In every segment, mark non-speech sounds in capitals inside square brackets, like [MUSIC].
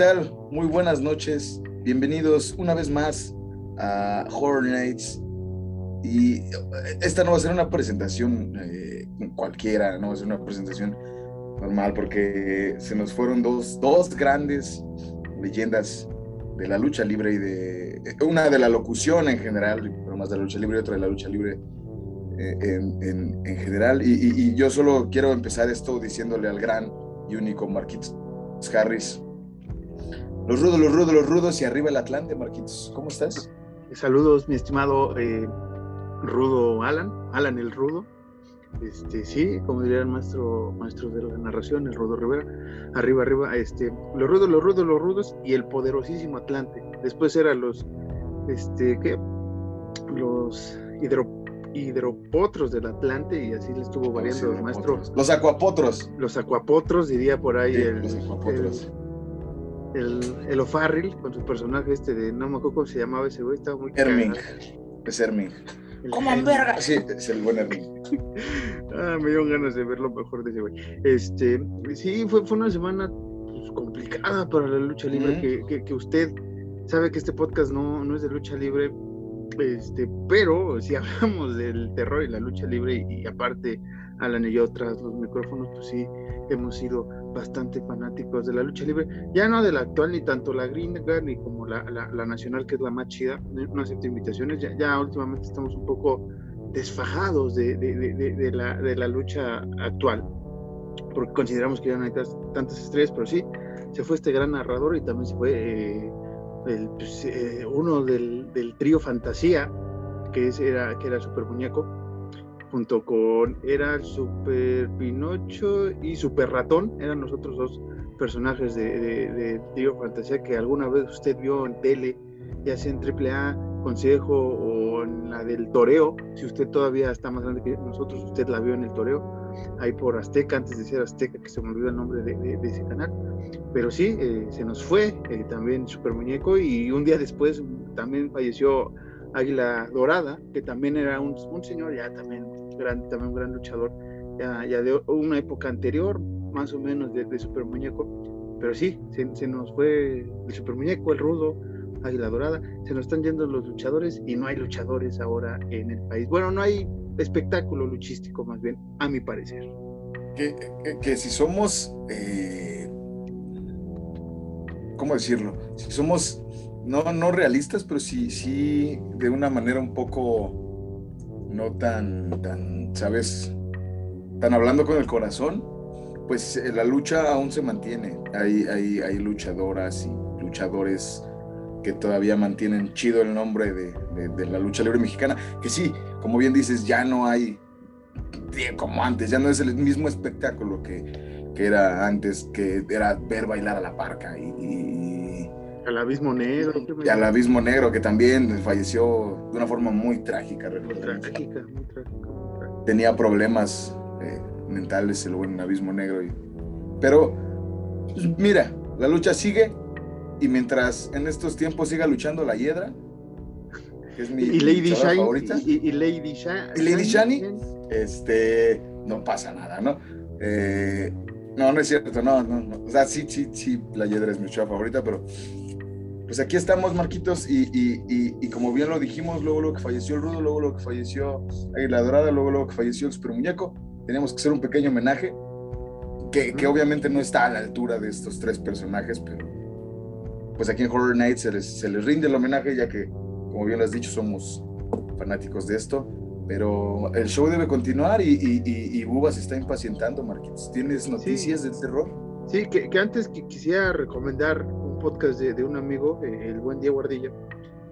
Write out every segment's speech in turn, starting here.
¿Qué tal? Muy buenas noches. Bienvenidos una vez más a Horror Nights. Y esta no va a ser una presentación eh, cualquiera, no va a ser una presentación normal porque se nos fueron dos, dos grandes leyendas de la lucha libre y de una de la locución en general, pero más de la lucha libre y otra de la lucha libre eh, en, en, general. Y, y, yo solo quiero empezar esto diciéndole al gran y único Marquitos Harris. Los rudos, los rudos, los rudos y arriba el Atlante, Marquitos. ¿Cómo estás? Saludos, mi estimado eh, Rudo Alan, Alan el Rudo. Este, sí, como diría el maestro, maestro de la narración, el Rudo Rivera, arriba, arriba, este, los rudos, los rudos, los rudos y el poderosísimo Atlante. Después eran los, este, ¿qué? Los hidro, hidropotros del Atlante y así le estuvo variando el maestro. Los acuapotros. Los acuapotros, diría por ahí el, el, el, O'Farrill con su personaje este de, no me acuerdo cómo se llamaba ese güey, estaba muy... Herming, es Herming. ¿Cómo verga? Sí, es el buen Herming. [LAUGHS] ah, me dio ganas de ver lo mejor de ese güey. Este, sí, fue, fue una semana pues, complicada para la lucha libre, que, que, que, usted sabe que este podcast no, no es de lucha libre, este, pero si [LAUGHS] hablamos del terror y la lucha libre y, aparte Alan y yo tras los micrófonos, pues sí, hemos sido bastante fanáticos de la lucha libre, ya no de la actual, ni tanto la gringa ni como la, la, nacional, que es la más chida, no acepto invitaciones, ya, últimamente estamos un poco desfajados de, de, de, la, de la lucha actual, porque consideramos que ya no hay tantas estrellas, pero sí, se fue este gran narrador y también se fue eh, pues, eh, uno del, del, trío Fantasía, que, era, que era Super Muñeco, junto con, era Super Pinocho y Super Ratón, eran los otros dos personajes de, de, trío Fantasía que alguna vez usted vio en tele, ya sea en AAA, Consejo o en la del Toreo, si usted todavía está más grande que nosotros, usted la vio en el Toreo ahí por Azteca, antes de ser Azteca, que se me olvidó el nombre de, ese canal. Pero sí, eh, se nos fue eh, también Super Muñeco y un día después también falleció Águila Dorada, que también era un, señor ya también, gran, también un gran luchador, ya, de una época anterior, más o menos de, Super Muñeco. Pero sí, se, se, nos fue el Super Muñeco, el Rudo, Águila Dorada, se nos están yendo los luchadores y no hay luchadores ahora en el país. Bueno, no hay espectáculo luchístico más bien, a mi parecer. Que, que, si somos, eh, ¿cómo decirlo? Si somos no, no realistas, pero sí, sí de una manera un poco no tan, tan, ¿sabes? Tan hablando con el corazón, pues eh, la lucha aún se mantiene. Hay, hay, hay luchadoras y luchadores que todavía mantienen chido el nombre de, de, la lucha libre mexicana, que sí, como bien dices, ya no hay como antes, ya no es el mismo espectáculo que, que era antes, que era ver bailar a la parca y, al abismo negro. Y al abismo negro, que también falleció de una forma muy trágica. Muy trágica, muy trágica, Tenía problemas eh, mentales el buen abismo negro. Y, pero, pues, mira, la lucha sigue y mientras en estos tiempos siga luchando la hiedra, que es mi [LAUGHS] y Lady Shine, favorita. Y, Lady Shani. Y Lady Shani, este, no pasa nada, ¿no? Eh, no, no es cierto, no, no, no. O sea, sí, sí, sí, la hiedra es mi chava favorita, pero pues aquí estamos, Marquitos, y, y, y, como bien lo dijimos, luego lo que falleció el Rudo, luego lo que falleció Águila Dorada, luego lo que falleció el Super Muñeco, teníamos que hacer un pequeño homenaje, que, que obviamente no está a la altura de estos tres personajes, pero pues aquí en Horror Nights se les, se les rinde el homenaje, ya que, como bien lo has dicho, somos fanáticos de esto. Pero el show debe continuar y, y, y, Buba se está impacientando, Marquitos. ¿Tienes noticias del terror? Sí, que, que, antes que quisiera recomendar podcast de, de un amigo, eh, el buen Diego Ardilla,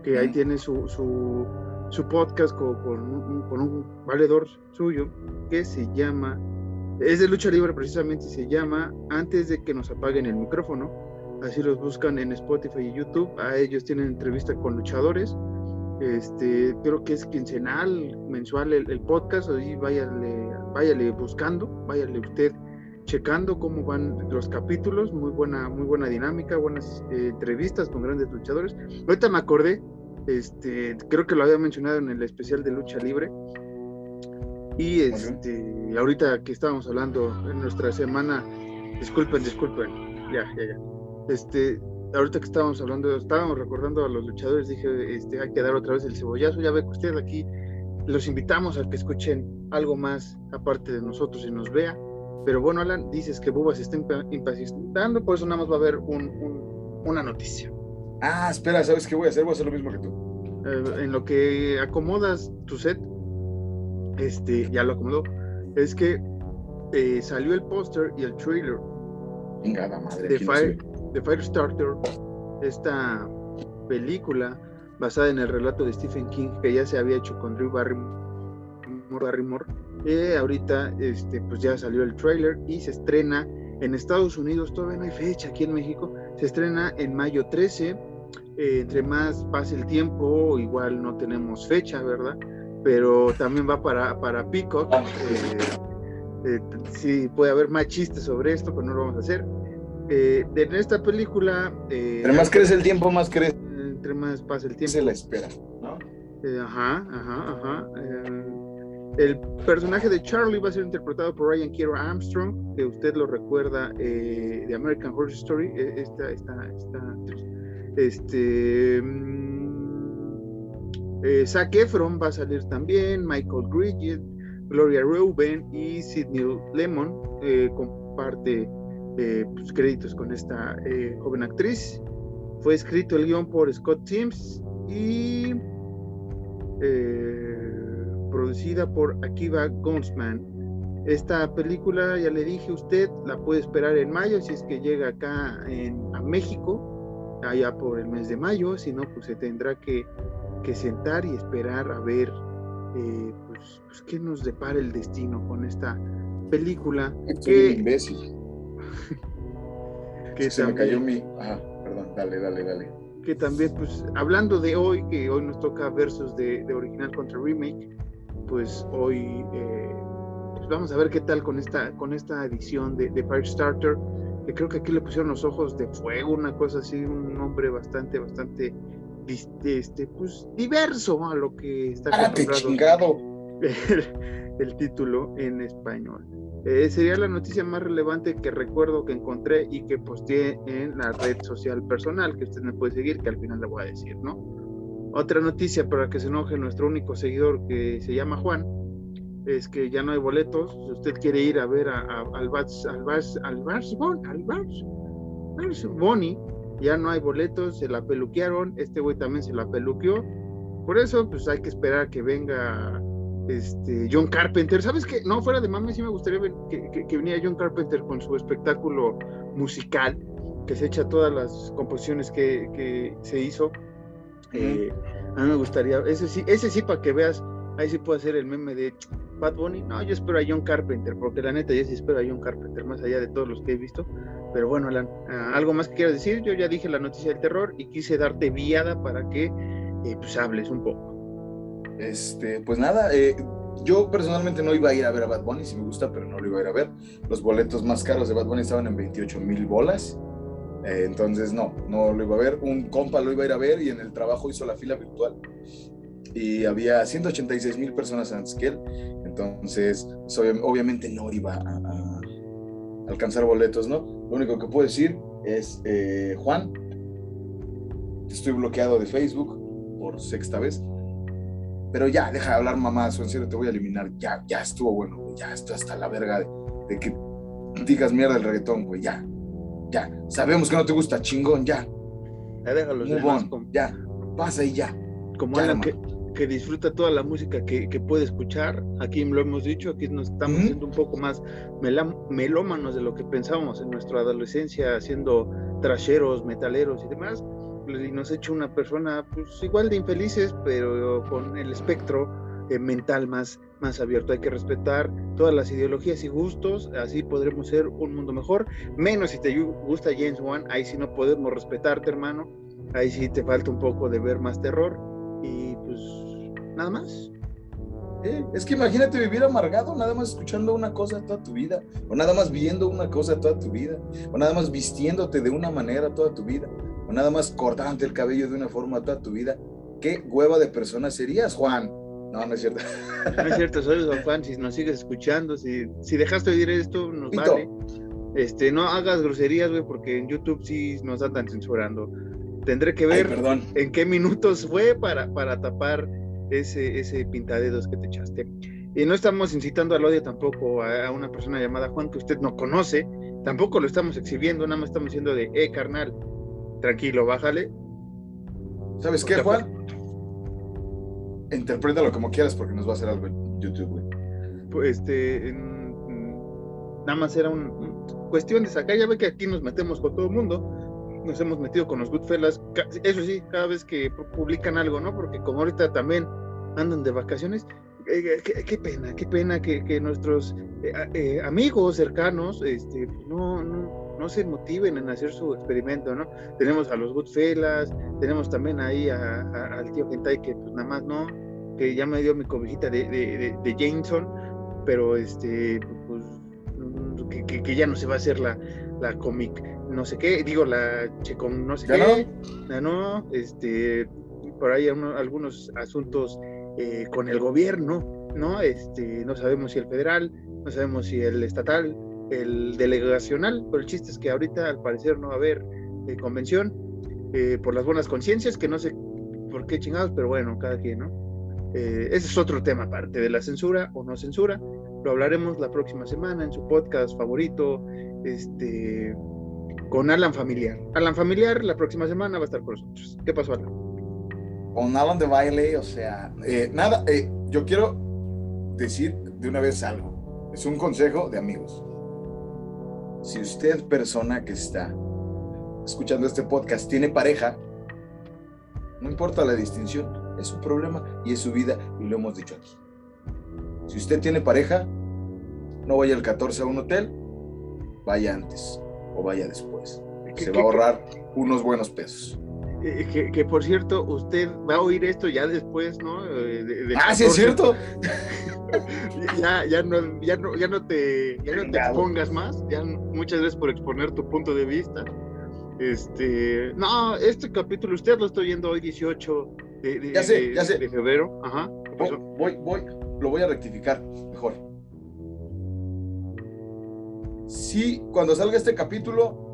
que ahí tiene su, su, su podcast con, con, un, con, un, valedor suyo que se llama, es de lucha libre precisamente, se llama Antes de que nos apaguen el micrófono. Así los buscan en Spotify y YouTube, a ellos tienen entrevista con luchadores, este, creo que es quincenal, mensual el, podcast, ahí váyale, váyale buscando, váyale usted checando cómo van los capítulos, muy buena, muy buena dinámica, buenas eh, entrevistas con grandes luchadores. Ahorita me acordé, este, creo que lo había mencionado en el especial de lucha libre. Y este, ahorita que estábamos hablando en nuestra semana, disculpen, disculpen, ya, ya, ya Este, ahorita que estábamos hablando, estábamos recordando a los luchadores, dije, este, hay que dar otra vez el cebollazo. Ya ve que usted aquí los invitamos a que escuchen algo más aparte de nosotros y nos vea. Pero bueno, Alan, dices que Buba se está impacientando, por eso nada más va a haber una noticia. Ah, espera, ¿sabes qué voy a hacer? Voy a hacer lo mismo que tú. Eh, en lo que acomodas tu set, este, ya lo acomodó, es que eh, salió el póster y el trailer madre, de, Fire, de Firestarter, esta película basada en el relato de Stephen King que ya se había hecho con Drew Barrymore. Barrymore eh, ahorita este, pues ya salió el trailer y se estrena en Estados Unidos, todavía no hay fecha aquí en México, se estrena en mayo 13. Eh, entre más pase el tiempo, igual no tenemos fecha, ¿verdad? Pero también va para, para Peacock. Eh, eh, sí, puede haber más chistes sobre esto, pero no lo vamos a hacer. en esta película. entre más crece el tiempo, más crece. Entre más pasa el tiempo. Se la espera, ¿no? ajá, ajá, ajá. El personaje de Charlie va a ser interpretado por Ryan Kiera Armstrong, que usted lo recuerda eh, de American Horror Story. E, esta, esta, esta, este, mm, eh, Efron va a salir también, Michael Bridget, Gloria Reuben y Sidney Lemon eh, comparte pues, créditos con esta joven actriz. Fue escrito el guion por Scott Timms y producida por Akiva Goldsman. Esta película, ya le dije a usted, la puede esperar en mayo, si es que llega acá en, a México, allá por el mes de mayo, si no, pues se tendrá que, que sentar y esperar a ver eh, pues, pues, qué nos depara el destino con esta película. que, imbécil. [LAUGHS] que se me cayó mi... Ajá, perdón, dale, dale, dale. Que también, pues, hablando de hoy, que hoy nos toca versos de, de original contra remake, pues hoy eh, pues vamos a ver qué tal con esta, con esta edición de, de Firestarter, que creo que aquí le pusieron los ojos de fuego, una cosa así, un nombre bastante, bastante este, pues, diverso a lo que está chingado. [LAUGHS] El, título en español. Eh, sería la noticia más relevante que recuerdo que encontré y que posteé en la red social personal, que usted me puede seguir, que al final le voy a decir, ¿no? Otra noticia para que se enoje nuestro único seguidor que se llama Juan es que ya no hay boletos. Si usted quiere ir a ver a, al Bars, al Bars, al Bars, al Bars, Bonnie, ya no hay boletos, se la peluquearon. Este güey también se la peluqueó. Por eso, pues hay que esperar que venga este, John Carpenter. ¿Sabes qué? No, fuera de mami, sí me gustaría ver que, que, que viniera John Carpenter con su espectáculo musical, que se echa todas las composiciones que, que se hizo eh, a mí me gustaría, ese sí, ese sí para que veas, ahí sí puedo hacer el meme de Bad Bunny. No, yo espero a John Carpenter, porque la neta yo sí espero a John Carpenter, más allá de todos los que he visto. Pero bueno, Alan, ah, algo más que quieras decir, yo ya dije la noticia del terror y quise darte viada para que eh, pues hables un poco. Este, pues nada, eh, yo personalmente no iba a ir a ver a Bad Bunny, si me gusta, pero no lo iba a ir a ver. Los boletos más caros de Bad Bunny estaban en 28 mil bolas. Eh, entonces, no, no lo iba a ver. Un compa lo iba a ir a ver y en el trabajo hizo la fila virtual. Y había 186 mil personas antes que él. Entonces, pues, obviamente no iba a, alcanzar boletos, ¿no? Lo único que puedo decir es, eh, Juan, estoy bloqueado de Facebook por sexta vez. Pero ya, deja de hablar mamazo, en serio, te voy a eliminar. Ya, ya estuvo bueno, Ya estoy hasta la verga de, de que digas mierda el reggaetón, güey, ya ya, sabemos que no te gusta, chingón, ya. Ya déjalo ya, pasa y ya. Como alguien que, que, disfruta toda la música que, que, puede escuchar, aquí lo hemos dicho, aquí nos estamos haciendo un poco más melómanos de lo que pensábamos en nuestra adolescencia, haciendo trasheros, metaleros y demás, y nos ha hecho una persona pues igual de infelices, pero con el espectro eh, mental más, más abierto. Hay que respetar todas las ideologías y gustos, así podremos ser un mundo mejor. Menos si te gusta James Wan, ahí sí no podemos respetarte, hermano. Ahí sí te falta un poco de ver más terror. Y pues nada más. Es que imagínate vivir amargado, nada más escuchando una cosa toda tu vida, o nada más viendo una cosa toda tu vida, o nada más vistiéndote de una manera toda tu vida, o nada más cortándote el cabello de una forma toda tu vida. ¿Qué hueva de persona serías, Juan? No, no es cierto. No es cierto, soy Juan, si nos sigues escuchando, si, si dejaste de oír esto, nos vale. Este, no hagas groserías, güey, porque en YouTube sí nos andan censurando. Tendré que ver en qué minutos fue para, para tapar ese, ese pintadedos que te echaste. Y no estamos incitando al odio tampoco a, una persona llamada Juan que usted no conoce, tampoco lo estamos exhibiendo, nada más estamos diciendo de, eh, carnal, tranquilo, bájale. ¿Sabes qué, Juan? Interprétalo como quieras porque nos va a hacer algo en YouTube, güey. Pues este, nada más era una cuestión de sacar, ya ve que aquí nos metemos con todo el mundo, nos hemos metido con los Goodfellas, eso sí, cada vez que publican algo, ¿no? Porque como ahorita también andan de vacaciones, eh, qué, pena, qué pena que, nuestros eh, eh, amigos cercanos este, no, no, no, se motiven en hacer su experimento, ¿no? Tenemos a los Goodfellas, tenemos también ahí al tío Gentai que pues nada más no, que ya me dio mi cobijita de, de, Jameson, pero este, pues, que, ya no se va a hacer la, la cómic, no sé qué, digo, la Checom, no sé qué, no? no, este, por ahí algunos asuntos eh, con el gobierno, ¿no? Este, no sabemos si el federal, no sabemos si el estatal, el delegacional, pero el chiste es que ahorita al parecer no va a haber eh, convención eh, por las buenas conciencias, que no sé por qué chingados, pero bueno, cada quien, ¿no? ese es otro tema aparte de la censura o no censura. Lo hablaremos la próxima semana en su podcast favorito, este, con Alan Familiar. Alan Familiar la próxima semana va a estar con nosotros. ¿Qué pasó, Alan? con Alan de baile, o sea, eh, nada, eh, yo quiero decir de una vez algo. Es un consejo de amigos. Si usted, persona que está escuchando este podcast, tiene pareja, no importa la distinción, es su problema y es su vida y lo hemos dicho aquí. Si usted tiene pareja, no vaya el 14 a un hotel, vaya antes o vaya después. Se va a ahorrar unos buenos pesos. Eh, que, por cierto, usted va a oír esto ya después, ¿no? Eh, ah, sí, es cierto. [LAUGHS] ya, ya, no, ya, no, ya no te, ya no te expongas más. Ya muchas veces por exponer tu punto de vista. Este, no, este capítulo usted lo estoy viendo hoy 18 de, ya sé, ya sé. de febrero. Ajá. Voy, voy, lo voy a rectificar mejor. Sí, cuando salga este capítulo,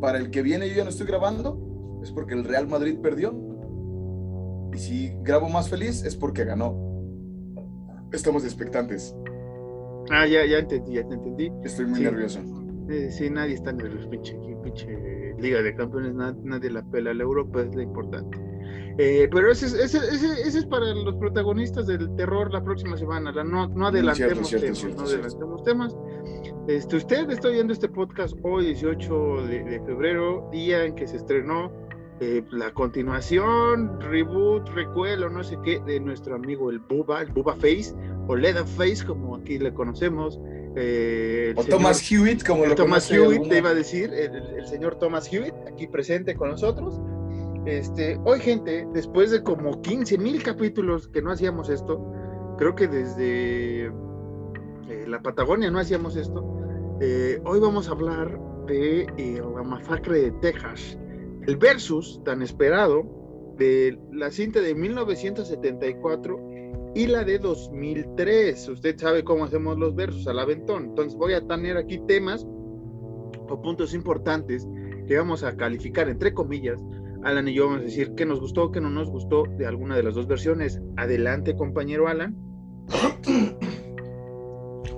para el que viene yo ya no estoy grabando, es porque el Real Madrid perdió. Y si grabo más feliz es porque ganó. Estamos expectantes. Ah, ya, ya entendí, ya te entendí. Estoy muy nervioso. Eh, sí, nadie está nervioso, pinche, pinche Liga de Campeones, nadie, la pela. La Europa es la importante. Eh, pero ese, ese, ese, es para los protagonistas del terror la próxima semana. no, no adelantemos temas. no adelantemos temas. Este, usted está viendo este podcast hoy, 18 de, febrero, día en que se estrenó eh, la continuación, reboot, recuelo, no sé qué, de nuestro amigo el Buba, el Buba Face, o Leda Face, como aquí le conocemos. Eh, o Thomas Hewitt, como lo Thomas Hewitt, te iba a decir, el, señor Thomas Hewitt, aquí presente con nosotros. Este, hoy, gente, después de como 15 mil capítulos que no hacíamos esto, creo que desde eh, la Patagonia no hacíamos esto, hoy vamos a hablar de la masacre de Texas el versus tan esperado de la cinta de 1974 y la de 2003. Usted sabe cómo hacemos los versos al aventón. Entonces voy a tener aquí temas o puntos importantes que vamos a calificar entre comillas. Alan y yo vamos a decir qué nos gustó, qué no nos gustó de alguna de las dos versiones. Adelante, compañero Alan.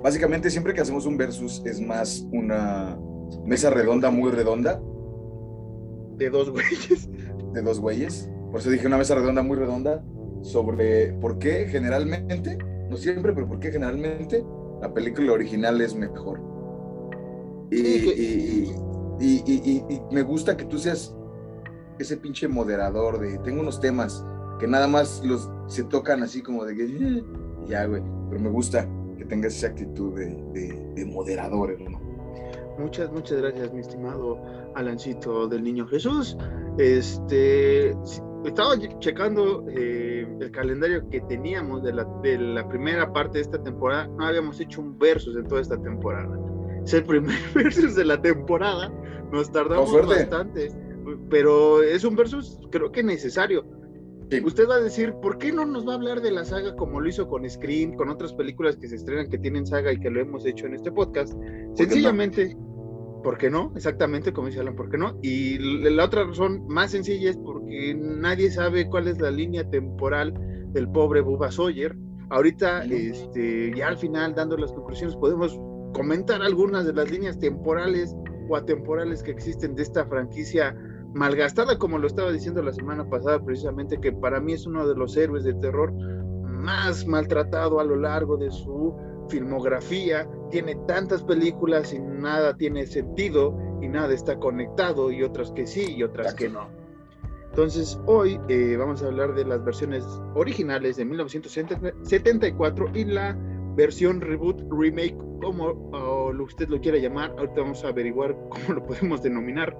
Básicamente siempre que hacemos un versus es más una mesa redonda, muy redonda, de dos güeyes. De dos güeyes. Por eso dije una mesa redonda muy redonda sobre por qué generalmente, no siempre, pero por qué generalmente la película original es mejor. Y, y, me gusta que tú seas ese pinche moderador de, tengo unos temas que nada más los se tocan así como de que, eh", ya, güey, pero me gusta que tengas esa actitud de, de, de moderador, ¿no? Muchas, muchas gracias, mi estimado Alancito del Niño Jesús. Este, estaba checando eh, el calendario que teníamos de la, de la primera parte de esta temporada. No habíamos hecho un versus en toda esta temporada. Es el primer [LAUGHS] versus de la temporada. Nos tardamos bastante, pero es un versus creo que necesario. Usted va a decir, ¿por qué no nos va a hablar de la saga como lo hizo con Scream, con otras películas que se estrenan que tienen saga y que lo hemos hecho en este podcast? Sencillamente, ¿por qué no? Exactamente como dice Alan, ¿por qué no? Y la otra razón más sencilla es porque nadie sabe cuál es la línea temporal del pobre Bubba Sawyer. Ahorita, este, ya al final, dando las conclusiones, podemos comentar algunas de las líneas temporales o atemporales que existen de esta franquicia malgastada, como lo estaba diciendo la semana pasada, precisamente, que para mí es uno de los héroes de terror más maltratado a lo largo de su filmografía. Tiene tantas películas y nada tiene sentido y nada está conectado y otras que sí y otras que no. Entonces hoy eh, vamos a hablar de las versiones originales de 1974 y la versión reboot, remake, como usted lo quiera llamar. Ahorita vamos a averiguar cómo lo podemos denominar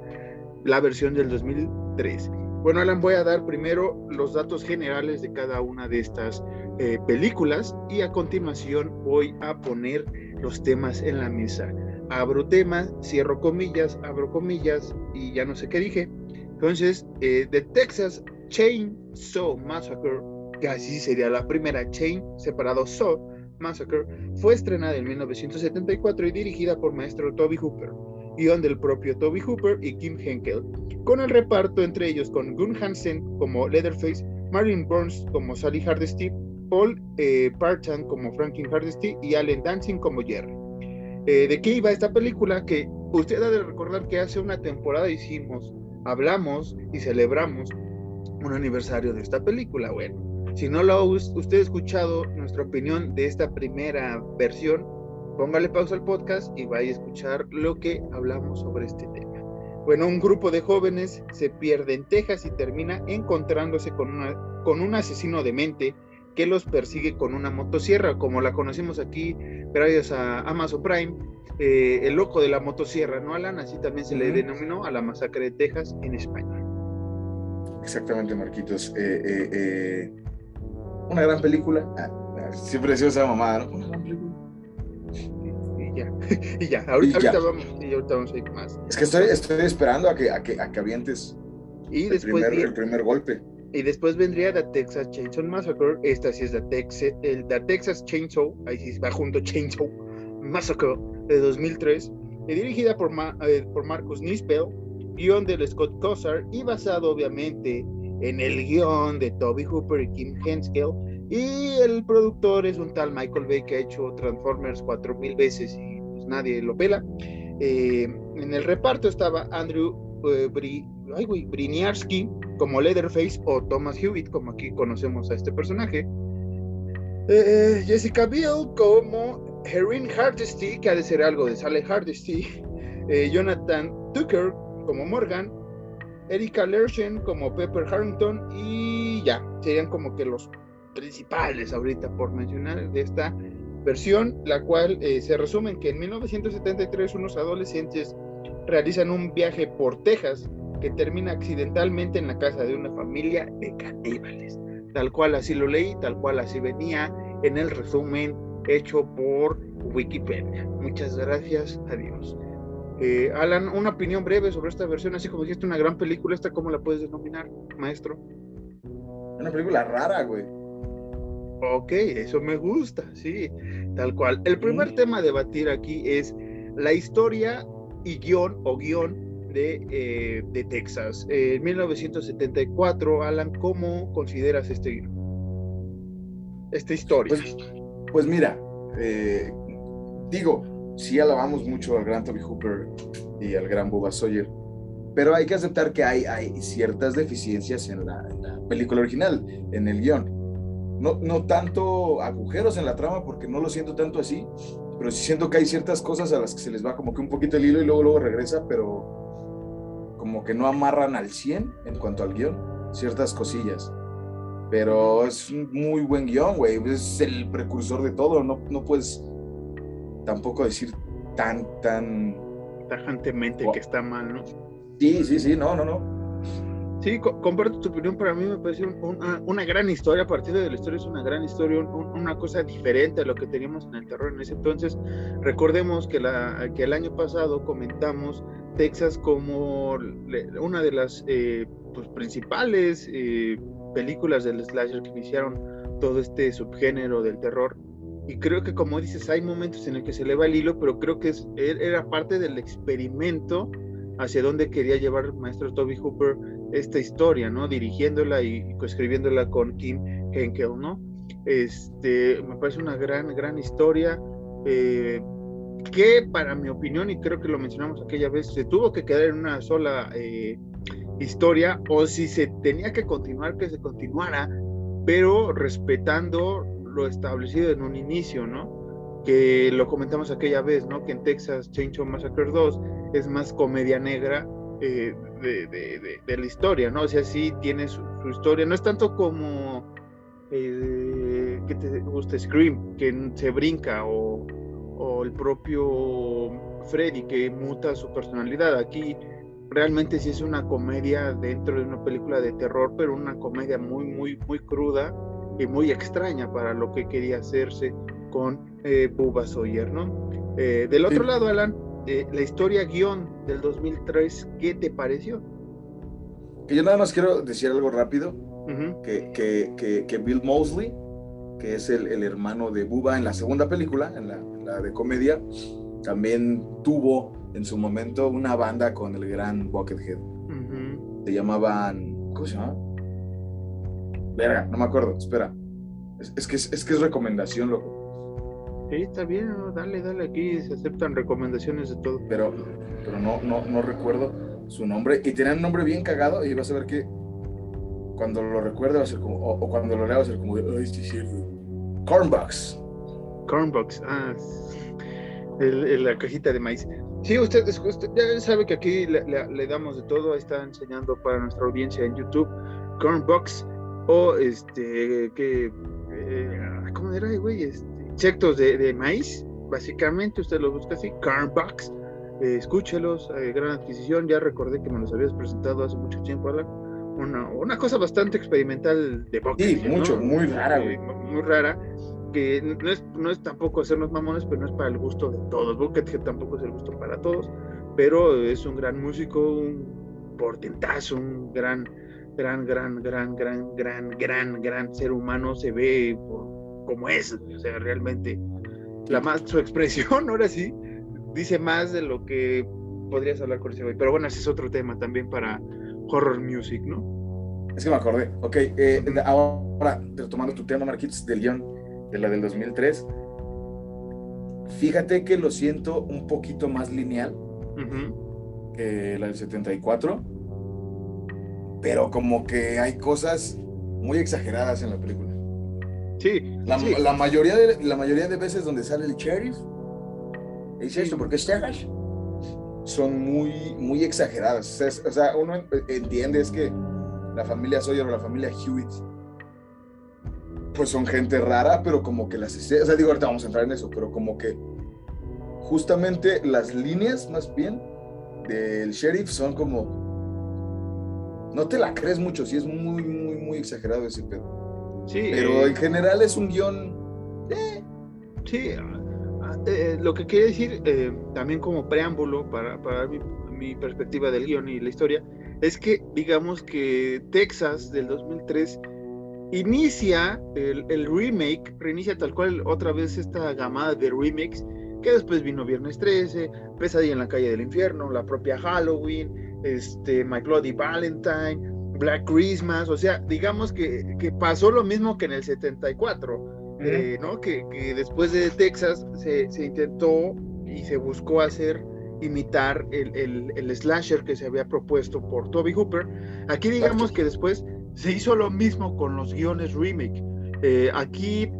la versión del 2003. Bueno, Alan, voy a dar primero los datos generales de cada una de estas eh, películas y a continuación voy a poner los temas en la mesa. Abro tema, cierro comillas, abro comillas y ya no sé qué dije. Entonces, eh, The Texas Chainsaw Massacre, que así sería la primera, Chain separado Saw Massacre, fue estrenada en 1974 y dirigida por maestro Toby Hooper guion del propio Toby Hooper y Kim Henkel, con el reparto entre ellos con Gun Hansen como Leatherface, Marilyn Burns como Sally Hardesty, Paul eh, Parchan como Franklin Hardesty y Allen Dancing como Jerry. Eh, ¿De qué iba esta película? Que usted ha de recordar que hace una temporada hicimos, hablamos y celebramos un aniversario de esta película. Bueno, si no lo ha usted escuchado nuestra opinión de esta primera versión, póngale pausa al podcast y vaya a escuchar lo que hablamos sobre este tema. Bueno, un grupo de jóvenes se pierde en Texas y termina encontrándose con, una, con un asesino de mente que los persigue con una motosierra, como la conocimos aquí gracias a Amazon Prime, eh, el loco de la motosierra, ¿no, Alan? Así también se le denominó a la masacre de Texas en España. Exactamente, Marquitos. Eh, eh, una gran película. Ah, siempre decía esa mamada, ¿no? Una gran película [LAUGHS] y ya, ahorita, vamos, y ahorita vamos a ir más. Es que estoy, estoy esperando a que, a que, a que avientes y el, después primer, el primer golpe. Y después vendría The Texas Chainsaw Massacre. Esta sí es The, Texas, el, Texas Chainsaw, ahí sí va junto Chainsaw Massacre de 2003, y dirigida por, eh, por Marcus Nispel, guion de Scott Cossar y basado obviamente en el guion de Toby Hooper y Kim Henskell y el productor es un tal Michael Bay que ha hecho Transformers cuatro mil veces y pues nadie lo pela. Eh, en el reparto estaba Andrew eh, Briniarski como Leatherface o Thomas Hewitt, como aquí conocemos a este personaje. Eh, Jessica Biel como Erin Hardesty, que ha de ser algo de Sally Hardesty. Jonathan Tucker como Morgan. Erika Lerchen como Pepper Harrington y ya, serían como que los principales ahorita por mencionar de esta versión, la cual eh, se resume que en 1973 unos adolescentes realizan un viaje por Texas que termina accidentalmente en la casa de una familia de caníbales. Tal cual así lo leí, tal cual así venía en el resumen hecho por Wikipedia. Muchas gracias, adiós. Eh, Alan, una opinión breve sobre esta versión, así como dijiste, una gran película, ¿esta cómo la puedes denominar, maestro? Una película rara, güey. Ok, eso me gusta, sí, tal cual. El primer tema a debatir aquí es la historia y guion o guion de, eh, de Texas. En 1974, Alan, ¿cómo consideras este guion? Esta historia. Pues, pues mira, eh, digo, sí alabamos mucho al gran Toby Hooper y al gran Bubba Sawyer, pero hay que aceptar que hay, hay ciertas deficiencias en la, en la película original, en el guion no, tanto agujeros en la trama, porque no lo siento tanto así, pero sí siento que hay ciertas cosas a las que se les va como que un poquito el hilo y luego, luego regresa, pero como que no amarran al 100 en cuanto al guion, ciertas cosillas. Pero es un muy buen guion, güey, es el precursor de todo, no, no puedes tampoco decir tan, tan... Tajantemente que está mal, ¿no? Sí, sí, sí, no, no, no. Sí, comparto tu opinión. Para mí me parece una, gran historia. A partir de la historia es una gran historia, una cosa diferente a lo que teníamos en el terror en ese entonces. Recordemos que, la, que el año pasado comentamos Texas como una de las eh, pues, principales eh, películas del slasher que iniciaron todo este subgénero del terror. Y creo que como dices, hay momentos en el que se eleva el hilo, pero creo que es, er, era parte del experimento hacia dónde quería llevar el maestro Toby Hooper esta historia, ¿no? Dirigiéndola y, escribiéndola con Kim Henkel, ¿no? Este, me parece una gran, gran historia. Eh, que para mi opinión, y creo que lo mencionamos aquella vez, se tuvo que quedar en una sola eh, historia, o si se tenía que continuar, que se continuara, pero respetando lo establecido en un inicio, ¿no? Que lo comentamos aquella vez, ¿no? Que en Texas Chainsaw Massacre 2 es más comedia negra eh, de, la historia, ¿no? O sea, sí tiene su, historia, no es tanto como eh, que te guste Scream, que se brinca o o el propio Freddy que muta su personalidad. Aquí realmente sí es una comedia dentro de una película de terror, pero una comedia muy, muy, muy cruda y muy extraña para lo que quería hacerse con eh, Bubba Sawyer, ¿no? Eh, del otro lado, Alan, eh, la historia guion del 2003, ¿qué te pareció? Que yo nada más quiero decir algo rápido, que, que, que, Bill Mosley, que es el, el, hermano de Bubba en la segunda película, en la, de comedia, también tuvo en su momento una banda con el gran Buckethead. Se llamaban. ¿Cómo se llama? Verga, no me acuerdo, espera. Es, que, es, que es recomendación, loco. Sí, está bien, dale, dale, aquí se aceptan recomendaciones de todo. Pero, pero no, no, no recuerdo su nombre. Y tenía un nombre bien cagado y vas a ver que cuando lo recuerdo va a ser como, o, cuando lo leo va a ser como de, ay, sí, Cornbox. Cornbox, ah, la cajita de maíz. Sí, usted, ya sabe que aquí le, damos de todo, está enseñando para nuestra audiencia en YouTube, Cornbox, o este, que, eh, ¿cómo era, güey? Este, insectos de, maíz, básicamente, usted lo busca así, Cornbox, eh, escúchelos, eh, gran adquisición, ya recordé que me los habías presentado hace mucho tiempo, Alan. Una, una cosa bastante experimental de box. Sí, mucho, muy rara, güey. Muy rara que no es, no es tampoco hacernos mamones, pero no es para el gusto de todos. Buckethead tampoco es el gusto para todos, pero es un gran músico, un portentazo, un gran, gran, gran, gran, gran, gran, gran, gran ser humano. Se ve como es, o sea, realmente la más, su expresión, [LAUGHS] ahora sí, dice más de lo que podrías hablar con ese güey. Pero bueno, ese es otro tema también para horror music, ¿no? Es que me acordé. Ok, eh, ahora, retomando tu tema, Marquitos, del guion de la del 2003, fíjate que lo siento un poquito más lineal que la del 74, pero como que hay cosas muy exageradas en la película. Sí. La, la mayoría, de, la mayoría de veces donde sale el sheriff, es esto, porque es son muy, muy exageradas. O sea, uno entiende es que la familia Sawyer o la familia Hewitt pues son gente rara, pero como que las... O sea, digo, ahorita vamos a entrar en eso, pero como que justamente las líneas más bien del sheriff son como... No te la crees mucho, sí es muy, muy, muy exagerado ese pedo. Sí. Pero en general es un guion... Eh. Sí, ah, eh, lo que quiere decir, eh, también como preámbulo para, para mi, mi perspectiva del guion y la historia, es que digamos que Texas del 2003 inicia el, remake, reinicia tal cual otra vez esta gamada de remakes, que después vino Viernes 13, Pesadilla en la calle del infierno, la propia Halloween, este, My Bloody Valentine, Black Christmas, o sea, digamos que, pasó lo mismo que en el 74, eh, ¿no? Que, después de Texas se, intentó y se buscó hacer imitar el, el, slasher que se había propuesto por Toby Hooper. Aquí digamos que después se hizo lo mismo con los guiones remake. Eh, aquí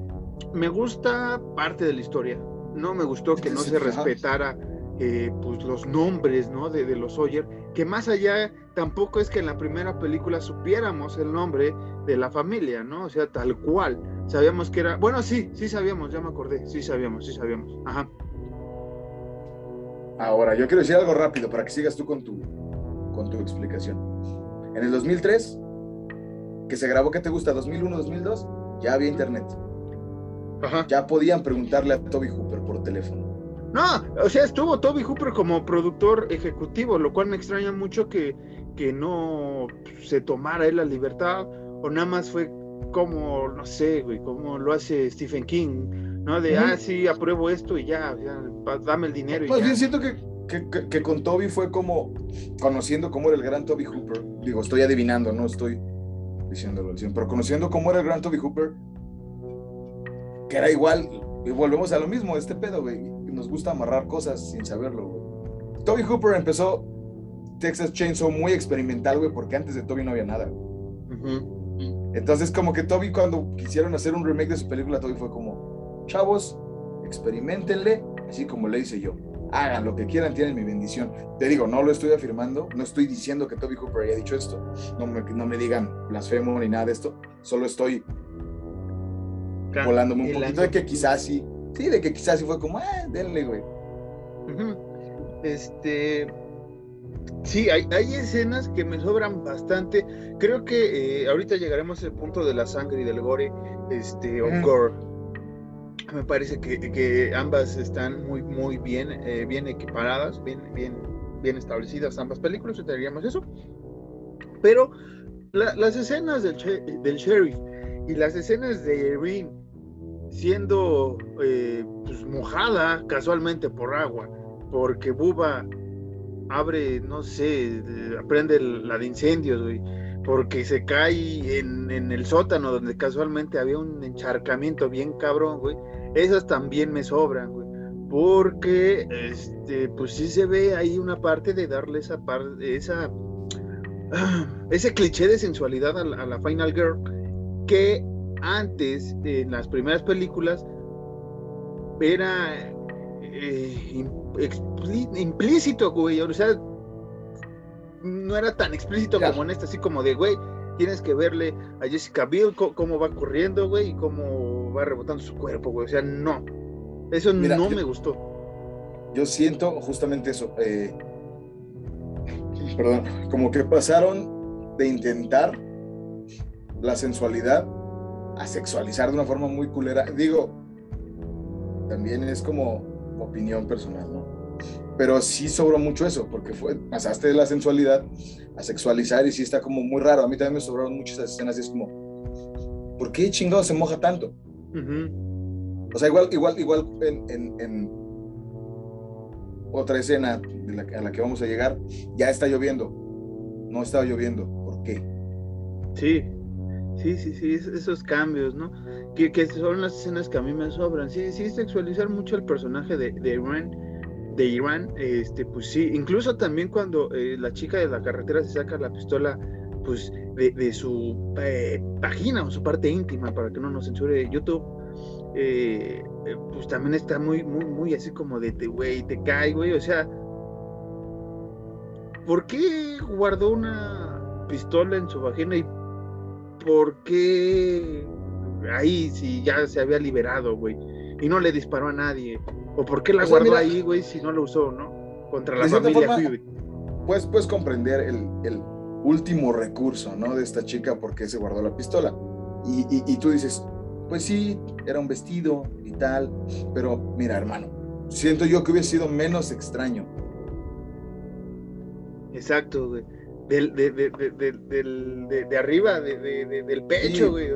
me gusta parte de la historia. No me gustó que no se respetara eh, pues los nombres ¿no? de, los Sawyer, que más allá tampoco es que en la primera película supiéramos el nombre de la familia, ¿no? O sea, tal cual. Sabíamos que era, bueno, sí, sí sabíamos, ya me acordé, sí sabíamos, sí sabíamos. Ajá. Ahora, yo quiero decir algo rápido para que sigas tú con tu, con tu explicación. En el 2003 que se grabó, ¿qué te gusta? ¿2001, 2002? Ya había internet. Ya podían preguntarle a Toby Hooper por teléfono. No, o sea, estuvo Toby Hooper como productor ejecutivo, lo cual me extraña mucho que, que no se tomara él la libertad o nada más fue como, no sé, güey, como lo hace Stephen King, ¿no? De, ah, sí, apruebo esto y ya, dame el dinero. Pues bien, siento que, que, con Toby fue como conociendo cómo era el gran Toby Hooper. Digo, estoy adivinando, no estoy diciéndolo, pero conociendo cómo era el gran Toby Hooper, que era igual, y volvemos a lo mismo, este pedo, güey. Nos gusta amarrar cosas sin saberlo, güey. Toby Hooper empezó Texas Chainsaw muy experimental, güey, porque antes de Toby no había nada, Entonces, como que Toby, cuando quisieron hacer un remake de su película, Toby fue como, chavos, experimentenle, así como le hice yo. Hagan lo que quieran, tienen mi bendición. Te digo, no lo estoy afirmando, no estoy diciendo que Toby Hooper haya dicho esto, no me, no me digan blasfemo ni nada de esto, solo estoy volándome un poquito de que quizás sí, sí, de que quizás sí fue como, ah, denle, güey. Este, sí, hay, hay, escenas que me sobran bastante. Creo que eh, ahorita llegaremos al punto de la sangre y del gore, este, o gore. Me parece que, que, ambas están muy, muy bien, eh, bien equiparadas, bien, bien, bien establecidas ambas películas, diríamos eso. Pero las escenas del, del sheriff y las escenas de Erin siendo eh, pues, mojada casualmente por agua, porque Buba abre, no sé, aprende la de incendios, porque se cae en, en, el sótano donde casualmente había un encharcamiento bien cabrón, güey. Esas también me sobran. Porque, este, pues sí se ve ahí una parte de darle esa parte, esa, [CLEARS THROAT] ese cliché de sensualidad a la Final Girl que antes, en las primeras películas, era eh, implícito, güey. O sea, no era tan explícito como en esta, así como de, güey, tienes que verle a Jessica Biel cómo va corriendo, güey, y cómo va rebotando su cuerpo, güey. O sea, no. Eso no me gustó. Yo siento justamente eso. Eh, perdón, como que pasaron de intentar la sensualidad a sexualizar de una forma muy culera. Digo, también es como opinión personal, ¿no? Pero sí sobró mucho eso, porque fue, pasaste de la sensualidad a sexualizar y sí está como muy raro. A mí también me sobraron muchas escenas y es como, ¿por qué chingado se moja tanto? O sea, igual, igual, igual en, en, otra escena de la, a la que vamos a llegar, ya está lloviendo. No está lloviendo. ¿Por qué? Sí, Sí, sí, sí, esos cambios, ¿no? Que, que, son las escenas que a mí me sobran. Sí, sí, sexualizar mucho el personaje de, de Irán, de Irán, este, pues sí, incluso también cuando eh, la chica de la carretera se saca la pistola, pues, de, de su eh, página o su parte íntima, para que no nos censure YouTube, eh, pues también está muy, muy, muy así como de, güey, te cae, güey, o sea, ¿por qué guardó una pistola en su vagina y por qué ahí si ya se había liberado, güey, y no le disparó a nadie, o por qué la guardó ahí, güey, si no lo usó, ¿no? Contra la familia Pues puedes comprender el, el, último recurso, ¿no? De esta chica, por qué se guardó la pistola. Y, y, tú dices, pues sí, era un vestido y tal, pero mira, hermano, siento yo que hubiera sido menos extraño. Exacto, güey del, de, de, de, arriba, del pecho, güey.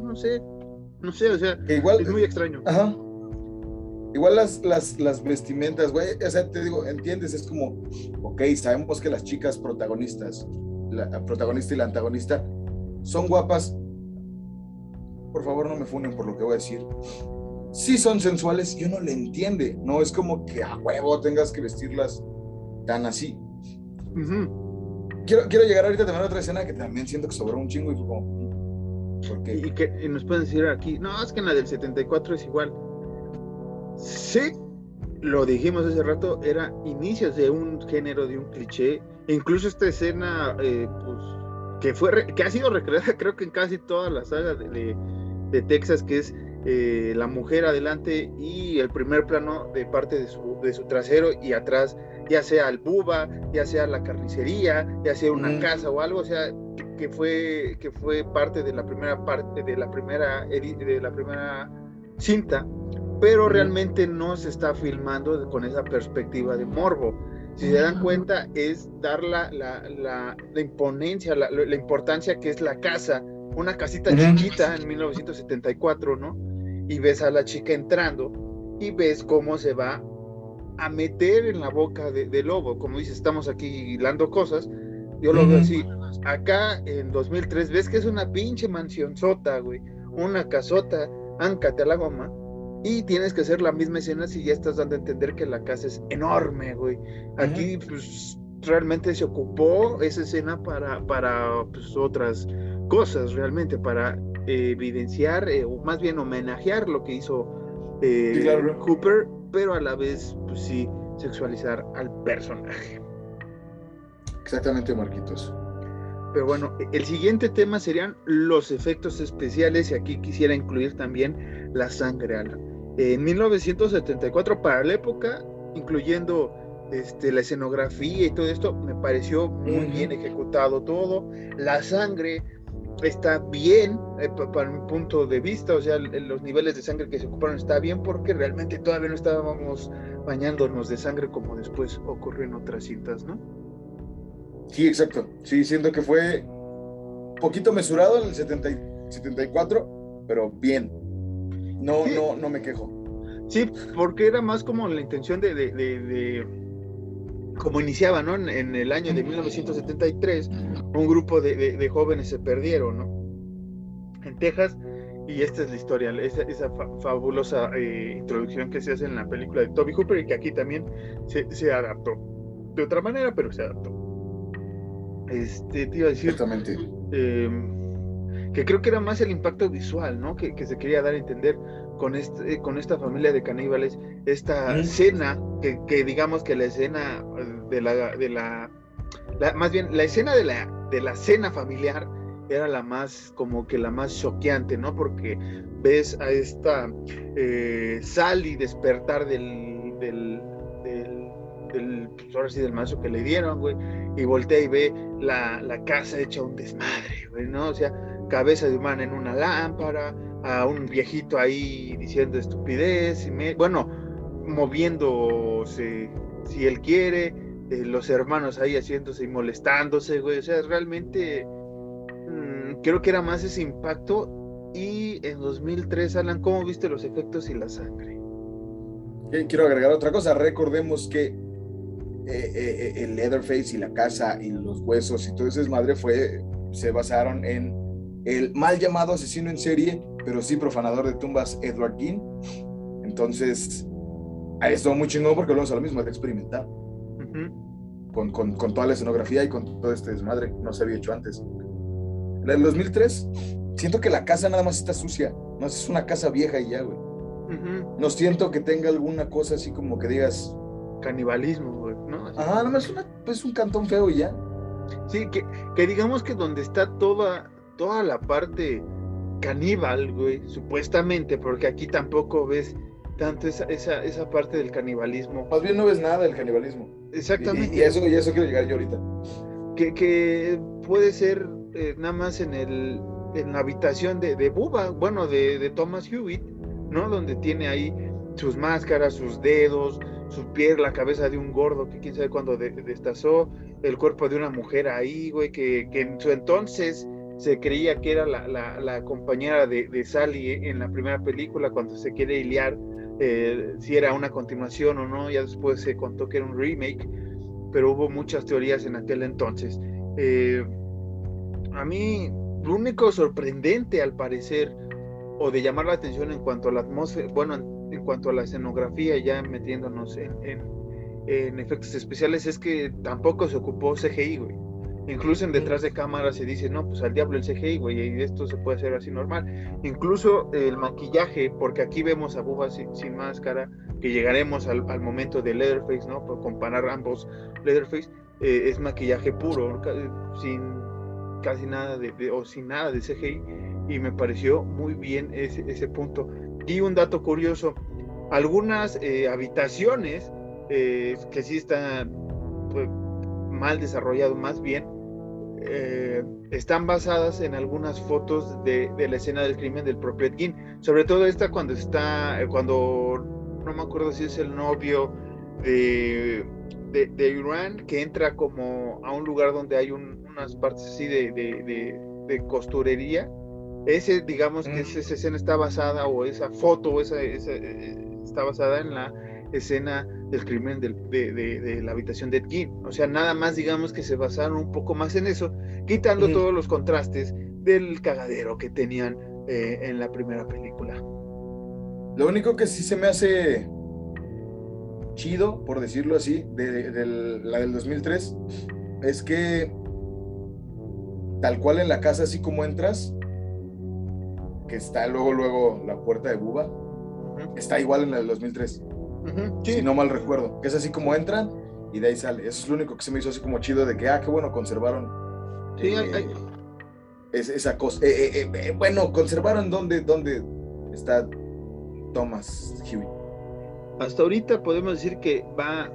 No sé, no sé, o sea, igual, es muy extraño. Ajá. Igual las, las, las vestimentas, güey, o sea, te digo, entiendes, es como, ok, sabemos que las chicas protagonistas, la protagonista y la antagonista, son guapas. Por favor, no me funen por lo que voy a decir. Sí son sensuales y uno le entiende, no es como que a huevo tengas que vestirlas tan así. Quiero, quiero llegar ahorita también a otra escena que también siento que sobró un chingo y fue como. ¿Por? Y que nos pueden decir aquí, no, es que en la del 74 es igual. Sí, lo dijimos hace rato, era inicios de un género, de un cliché. incluso esta escena, eh, pues, que, fue, que ha sido recreada, [LAUGHS] creo que en casi toda la saga de, de, Texas, que es eh, la mujer adelante y el primer plano de parte de su, de su trasero y atrás ya sea el buba, ya sea la carnicería, ya sea una casa o algo, o sea, que fue, que fue parte de la primera parte de la primera, de la primera cinta, pero realmente no se está filmando con esa perspectiva de morbo. Si se dan cuenta, es dar la, la, la, imponencia, la, importancia que es la casa una casita chiquita en 1974, ¿no? Y ves a la chica entrando y ves cómo se va a meter en la boca de, lobo. Como dices, estamos aquí hilando cosas. Yo lo veo así. Acá en 2003 ves que es una pinche mansionzota, güey. Una casota, áncate a la goma. Y tienes que hacer la misma escena si ya estás dando a entender que la casa es enorme, güey. Aquí, pues, realmente se ocupó esa escena para, para pues, otras cosas, realmente, para evidenciar, eh, o más bien homenajear lo que hizo eh, Cooper, pero a la vez, pues sí, sexualizar al personaje. Exactamente, Marquitos. Pero bueno, el siguiente tema serían los efectos especiales y aquí quisiera incluir también la sangre, En 1974, para la época, incluyendo este, la escenografía y todo esto, me pareció muy bien ejecutado todo. La sangre está bien eh, para mi punto de vista, o sea, los niveles de sangre que se ocuparon está bien porque realmente todavía no estábamos bañándonos de sangre como después ocurrió en otras cintas, ¿no? Sí, exacto. Sí, siento que fue poquito mesurado en el 74, pero bien. No, no, no me quejo. Sí, porque era más como la intención de, de, como iniciaba, ¿no? En, el año de 1973, un grupo de, jóvenes se perdieron, ¿no? En Texas, y esta es la historia, esa, esa fabulosa eh, introducción que se hace en la película de Toby Hooper y que aquí también se, se adaptó. De otra manera, pero se adaptó. Este, te iba a decir. Em, que creo que era más el impacto visual, ¿no? Que, se quería dar a entender con, este, con esta familia de caníbales, esta escena, que, digamos que la escena de la, de la, más bien, la escena de la, de la cena familiar era la más, como que la más choqueante, ¿no? Porque ves a esta eh, Sally despertar del, del, del, pues ahora sí, del mazo que le dieron, güey, y voltea y ve la, casa hecha un desmadre, güey, ¿no? O sea, cabeza de humana en una lámpara, a un viejito ahí diciendo estupidez, y bueno, moviéndose si él quiere, eh, los hermanos ahí haciéndose y molestándose, güey, o sea, realmente mm, creo que era más ese impacto. Y en 2003, Alan, ¿cómo viste los efectos y la sangre? Quiero agregar otra cosa. Recordemos que eh, eh, el Leatherface y la casa y los huesos y todo ese madre fue, se basaron en el mal llamado asesino en serie, pero sí profanador de tumbas Edward King. Entonces, estuvo muy chingón porque vamos a lo mismo, de experimentar. con, con, con, toda la escenografía y con todo este desmadre. No se había hecho antes. En el 2003, siento que la casa nada más está sucia. No es una casa vieja y ya, güey. No siento que tenga alguna cosa así como que digas, canibalismo, ¿no? Ajá, nomás una, pues un cantón feo y ya. Sí, que, que digamos que donde está toda, toda la parte caníbal, güey, supuestamente, porque aquí tampoco ves tanto esa, esa, esa parte del canibalismo. Más bien no ves nada del canibalismo. Exactamente. Y, eso, y eso quiero llegar yo ahorita. Que, que puede ser eh, nada más en el en la habitación de, de Buba, bueno, de, de Thomas Hewitt, ¿no? Donde tiene ahí sus máscaras, sus dedos, su piel, la cabeza de un gordo que quién sabe cuándo destazó, el cuerpo de una mujer ahí, güey, que, en su entonces se creía que era la, compañera de, Sally en la primera película cuando se quiere iliar eh, si era una continuación o no, ya después se contó que era un remake, pero hubo muchas teorías en aquel entonces. Eh, a mí, lo único sorprendente al parecer, o de llamar la atención en cuanto a la atmósfera, bueno, en cuanto a la escenografía, ya metiéndonos en, en, efectos especiales, es que tampoco se ocupó CGI, güey. Incluso en detrás de cámara se dice, no, pues al diablo el CGI, güey, y esto se puede hacer así normal. Incluso el maquillaje, porque aquí vemos a Buba sin, máscara, que llegaremos al, momento de Leatherface, ¿no? Por comparar ambos Leatherface, eh, es maquillaje puro, sin casi nada de, o sin nada de CGI, y me pareció muy bien ese, ese punto. Y un dato curioso, algunas eh, habitaciones eh, que sí están pues, mal desarrollado más bien, eh, están basadas en algunas fotos de, la escena del crimen del propio Ed Sobre todo esta cuando está, cuando no me acuerdo si es el novio de, de, Irán, que entra como a un lugar donde hay unas partes así de, de costurería. Ese, digamos que esa escena está basada, o esa foto, esa, esa eh, está basada en la escena del crimen de, de, la habitación de Ed O sea, nada más digamos que se basaron un poco más en eso, quitando todos los contrastes del cagadero que tenían eh, en la primera película. Lo único que sí se me hace chido, por decirlo así, de, la del 2003, es que tal cual en la casa, así como entras, que está luego, luego la puerta de Buba, está igual en la del 2003. Si no mal recuerdo, que es así como entran y de ahí sale. Eso es lo único que se me hizo así como chido de que, ah, qué bueno, conservaron. Sí, eh, esa cosa. Eh, eh, bueno, conservaron donde, donde está Thomas Hewitt. Hasta ahorita podemos decir que va,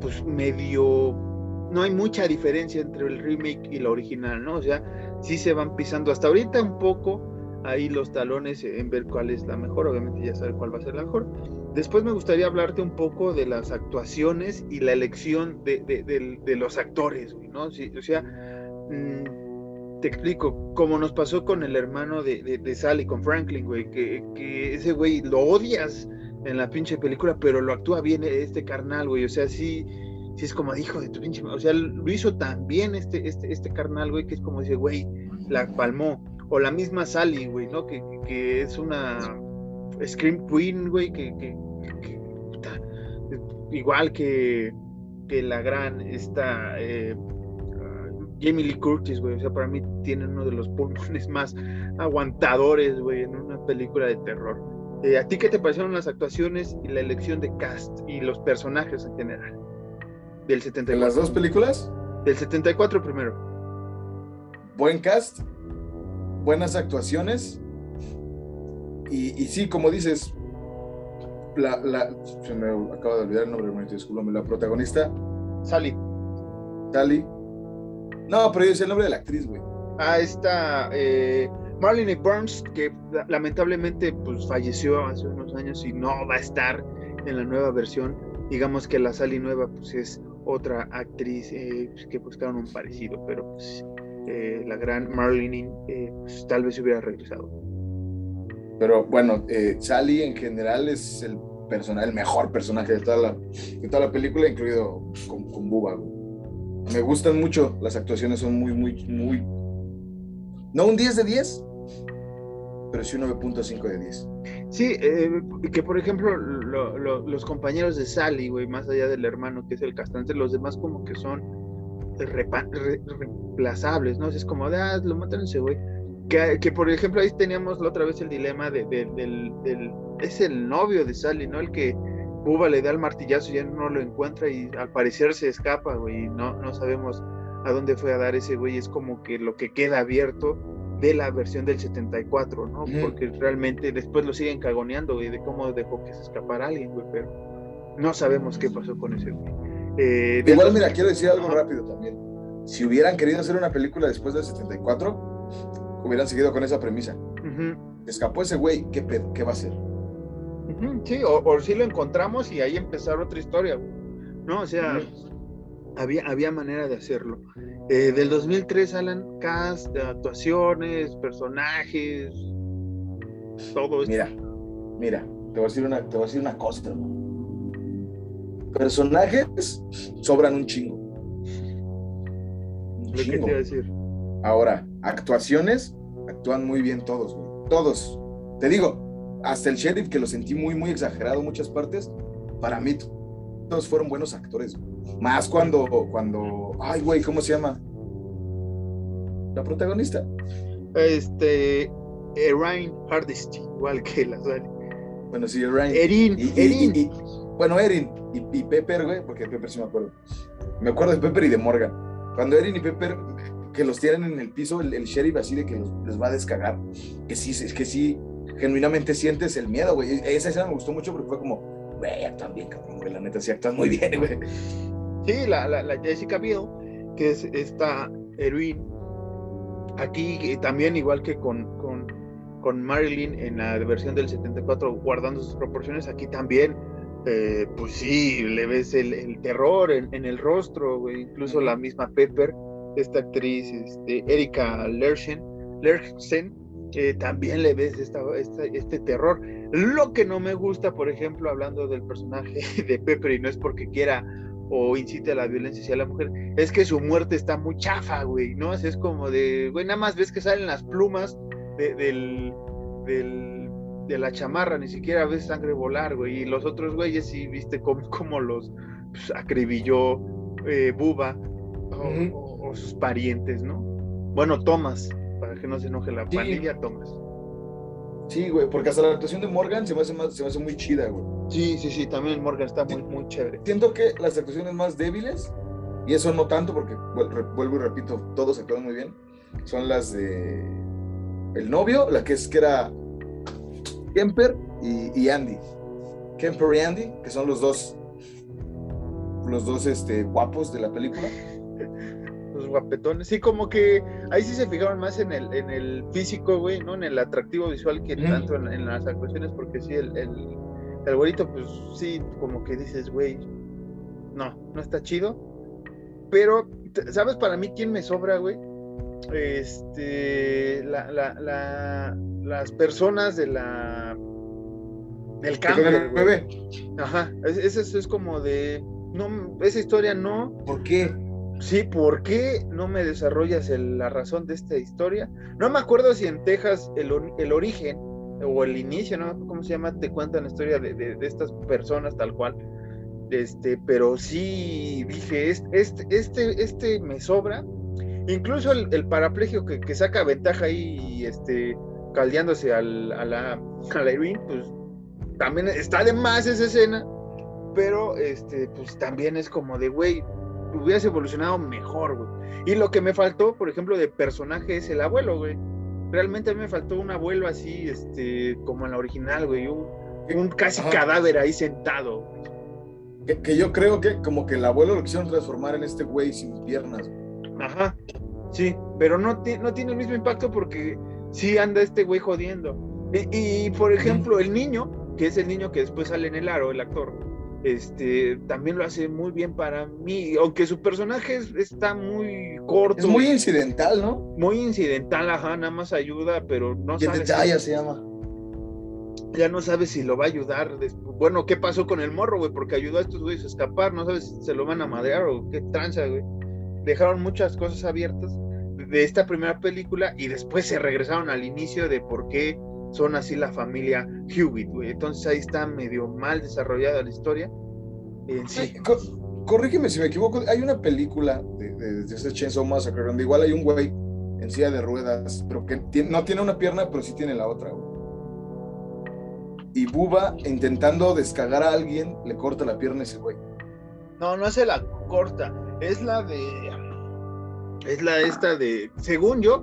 pues medio. No hay mucha diferencia entre el remake y la original, ¿no? O sea, sí se van pisando hasta ahorita un poco ahí los talones en ver cuál es la mejor. Obviamente ya saber cuál va a ser la mejor Después me gustaría hablarte un poco de las actuaciones y la elección de, los actores, ¿no? o sea, mm, te explico, como nos pasó con el hermano de, Sally, con Franklin, güey, que, ese güey lo odias en la pinche película, pero lo actúa bien este carnal, güey, o sea, sí, sí es como hijo de tu pinche, o sea, lo hizo tan bien este, este, este carnal, güey, que es como dice, güey, la palmó, o la misma Sally, güey, ¿no? Que, que es una Scream Queen, güey, que, igual que, que la gran esta eh, Jamie Lee Curtis, güey, o sea, para mí tiene uno de los pulmones más aguantadores, güey, en una película de terror. Eh, ¿A ti qué te parecieron las actuaciones y la elección de cast y los personajes en general? Del 74. ¿En las dos películas? Del 74 primero. Buen cast, buenas actuaciones. Y, y sí, como dices, la, se me acaba de olvidar el nombre, discúlpame, la protagonista. Sally. Sally. No, pero es el nombre de la actriz, güey. Ah, esta eh, Marlene Burns, que lamentablemente pues falleció hace unos años y no va a estar en la nueva versión. Digamos que la Sally nueva pues es otra actriz eh, pues, que buscaron un parecido, pero pues eh, la gran Marlene eh, pues, tal vez hubiera regresado. Pero bueno, eh, Sally en general es el personaje, el mejor personaje de toda la, de toda la película, incluido con, con Bubba. Me gustan mucho, las actuaciones son muy, muy, muy... No un 10 de 10, pero sí un 9.5 de 10. Sí, eh, que por ejemplo los compañeros de Sally, güey, más allá del hermano que es el castrante, los demás como que son reemplazables, ¿no? Es como, de, ah, lo matan ese güey que, por ejemplo ahí teníamos la otra vez el dilema de, del, es el novio de Sally, ¿no? El que Buba le da el martillazo y ya no lo encuentra y al parecer se escapa, güey, no, no sabemos a dónde fue a dar ese güey, es como que lo que queda abierto de la versión del 74, ¿no? Porque realmente después lo siguen cagoneando, güey, de cómo dejó que se escapara alguien, güey, pero no sabemos qué pasó con ese güey. Eh, Igual, mira, quiero decir algo rápido también. Si hubieran querido hacer una película después del 74, hubieran seguido con esa premisa. Escapó ese güey, ¿qué, ¿qué va a hacer? Sí, o, si lo encontramos y ahí empezar otra historia, ¿no? O sea, había, había manera de hacerlo. Eh, del 2003, Alan, cast, actuaciones, personajes, todo esto. Mira, mira, te voy a decir una, te voy a decir una cosa, Personajes sobran un chingo. ¿Qué te iba a decir? Ahora, actuaciones, actúan muy bien todos, güey. Todos. Te digo, hasta el sheriff, que lo sentí muy, muy exagerado en muchas partes, para mí todos fueron buenos actores. Más cuando, cuando, ay, güey, ¿cómo se llama? La protagonista. Este, Erin Hardest, igual que la Bueno, sí, Erin. Erin, Erin. Bueno, Erin y, Pepper, güey, porque Pepper sí me acuerdo. Me acuerdo de Pepper y de Morgan. Cuando Erin y Pepper que los tienen en el piso, el, sheriff así de que los, les va a descargar. Que sí, es que sí, genuinamente sientes el miedo, güey. Esa escena me gustó mucho porque fue como, güey, actúan bien, cabrón, güey, la neta, sí actúan muy bien, güey. Sí, la, la, Jessica Biel, que es esta heroína, aquí también igual que con, con, con, Marilyn en la versión del 74, guardando sus proporciones, aquí también, eh, pues sí, le ves el, el terror en, en, el rostro, güey. incluso la misma Pepper esta actriz, este, Erika Lerchen, Lerchen eh, también le ves esta, este terror. Lo que no me gusta, por ejemplo, hablando del personaje [LAUGHS] de Pepper, y no es porque quiera o incite a la violencia hacia la mujer, es que su muerte está muy chafa, güey, ¿no? es como de, güey, nada más ves que salen las plumas del, de la chamarra, ni siquiera ves sangre volar, güey, y los otros güeyes sí viste cómo, [LAUGHS] cómo los pues, acribilló eh, Buba o, sus parientes, ¿no? Bueno, Thomas, para que no se enoje la familia, Thomas. Sí, güey, porque hasta la actuación de Morgan se me hace, se me hace muy chida, güey. Sí, sí, sí, también Morgan está muy, muy chévere. Siento que las actuaciones más débiles, y eso no tanto porque, vuelvo y repito, todos actúan muy bien, son las de el novio, la que es que era Kemper y, Andy. Kemper y Andy, que son los dos, los dos este, guapos de la película. Los guapetones, sí, como que ahí sí se fijaron más en el, en el físico, güey, ¿no? En el atractivo visual que tanto en, las actuaciones, porque sí, el, el, el güerito, pues sí, como que dices, güey, no, no está chido. Pero, ¿sabes para mí quién me sobra, güey? Este, la, la, la, las personas de la del camper, güey. Ajá, eso es, es, como de, no, esa historia no. ¿Por qué? Sí, ¿por qué no me desarrollas la razón de esta historia? No me acuerdo si en Texas el, el origen o el inicio, ¿no? ¿Cómo se llama? Te cuentan la historia de, de, estas personas tal cual. Este, pero sí dije, este, este, este me sobra. Incluso el, el paraplegio que, que, saca ventaja ahí, este, caldeándose al, a la, a la Irene, pues también está de más esa escena, pero este, pues también es como de, güey, hubieras evolucionado mejor, güey. Y lo que me faltó, por ejemplo, de personaje es el abuelo, güey realmente a mí me faltó un abuelo así, este, como en la original, güey, un, casi cadáver ahí sentado. Que, yo creo que como que el abuelo lo quisieron transformar en este güey sin piernas. Ajá, sí, pero no, no tiene el mismo impacto porque sí anda este güey jodiendo. Y, y por ejemplo, el niño, que es el niño que después sale en el aro, el actor, este, también lo hace muy bien para mí, aunque su personaje está muy corto. Es muy incidental, ¿no? Muy incidental, ajá, nada más ayuda, pero no sabe. ya se llama. Ya no sabe si lo va a ayudar. Bueno, ¿qué pasó con el morro, güey? Porque ayudó a estos güeyes a escapar, no sabes si se lo van a madrear o qué tranza, güey. Dejaron muchas cosas abiertas de esta primera película y después se regresaron al inicio de por qué son así la familia Hewitt, güey. Entonces ahí está medio mal desarrollada la historia. sí. corrígeme si me equivoco, hay una película de, de, de ese Chainsaw Massacre donde igual hay un güey en silla de ruedas, pero que no tiene una pierna, pero sí tiene la otra, güey. Y Buba, intentando descargar a alguien, le corta la pierna a ese güey. No, no se la corta, es la de... Es la esta de... Según yo,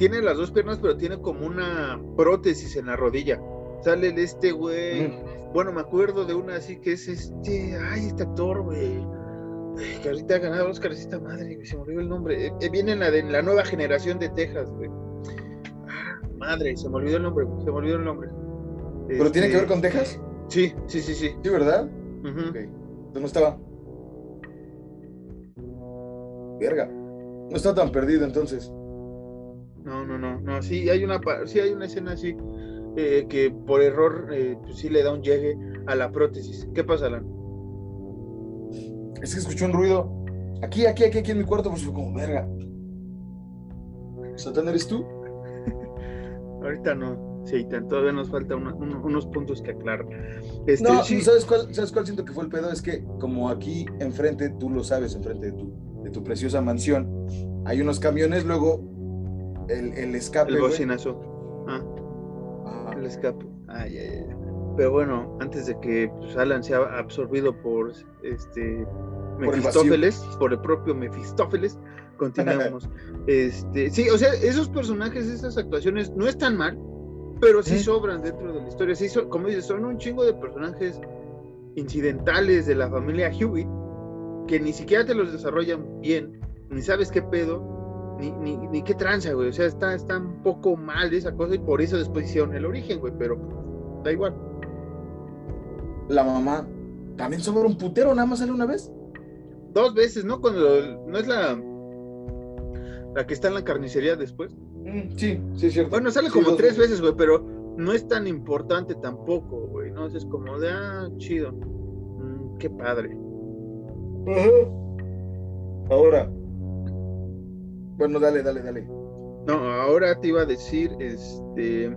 tiene las dos piernas, pero tiene como una prótesis en la rodilla. Sale el este güey. Bueno, me acuerdo de una así que es este. Ay, este actor, güey. Que ahorita ha ganado Oscar, esta madre, se me olvidó el nombre. Eh, eh, viene en la, de, la nueva generación de Texas, güey. Ah, madre, se me olvidó el nombre, se me olvidó el nombre. ¿Pero tiene que ver con Texas? Sí, sí, sí, sí. Sí, ¿verdad? ¿Dónde estaba? Verga. No está tan perdido entonces. No, no, no, no, sí hay una, sí hay una escena así eh, que por error eh, pues sí le da un llegue a la prótesis. ¿Qué pasa, Alan? Es que escuchó un ruido. Aquí, aquí, aquí, aquí en mi cuarto, pues fue como verga. ¿Satán eres tú? [LAUGHS] Ahorita no. Sí, todavía nos falta unos puntos que aclarar. Este, no, ¿sabes cuál, ¿sabes cuál siento que fue el pedo? Es que como aquí enfrente, tú lo sabes, enfrente de tu, de tu preciosa mansión, hay unos camiones, luego el, el escape. El bocinazo. Ah. El escape. Ay, ay, ay. Pero bueno, antes de que pues, Alan sea absorbido por este Mefistófeles, por el, propio Mefistófeles, continuamos. [LAUGHS] este, sí, o sea, esos personajes, esas actuaciones no están mal, pero sí sobran dentro de la historia. Sí, como dices, son un chingo de personajes incidentales de la familia Hewitt que ni siquiera te los desarrollan bien, ni sabes qué pedo, ni, ni, qué tranza, güey. O sea, está, está un poco mal esa cosa y por eso después hicieron el origen, güey, pero da igual. La mamá también sobre un putero, nada más sale una vez. Dos veces, ¿no? Cuando no es la la que está en la carnicería después. Mm, sí, sí, es cierto. Bueno, sale como tres veces, güey, pero no es tan importante tampoco, güey, ¿no? Es como de, ah, chido. Mm, qué padre. Ahora. Bueno, dale, dale, dale. No, ahora te iba a decir, este.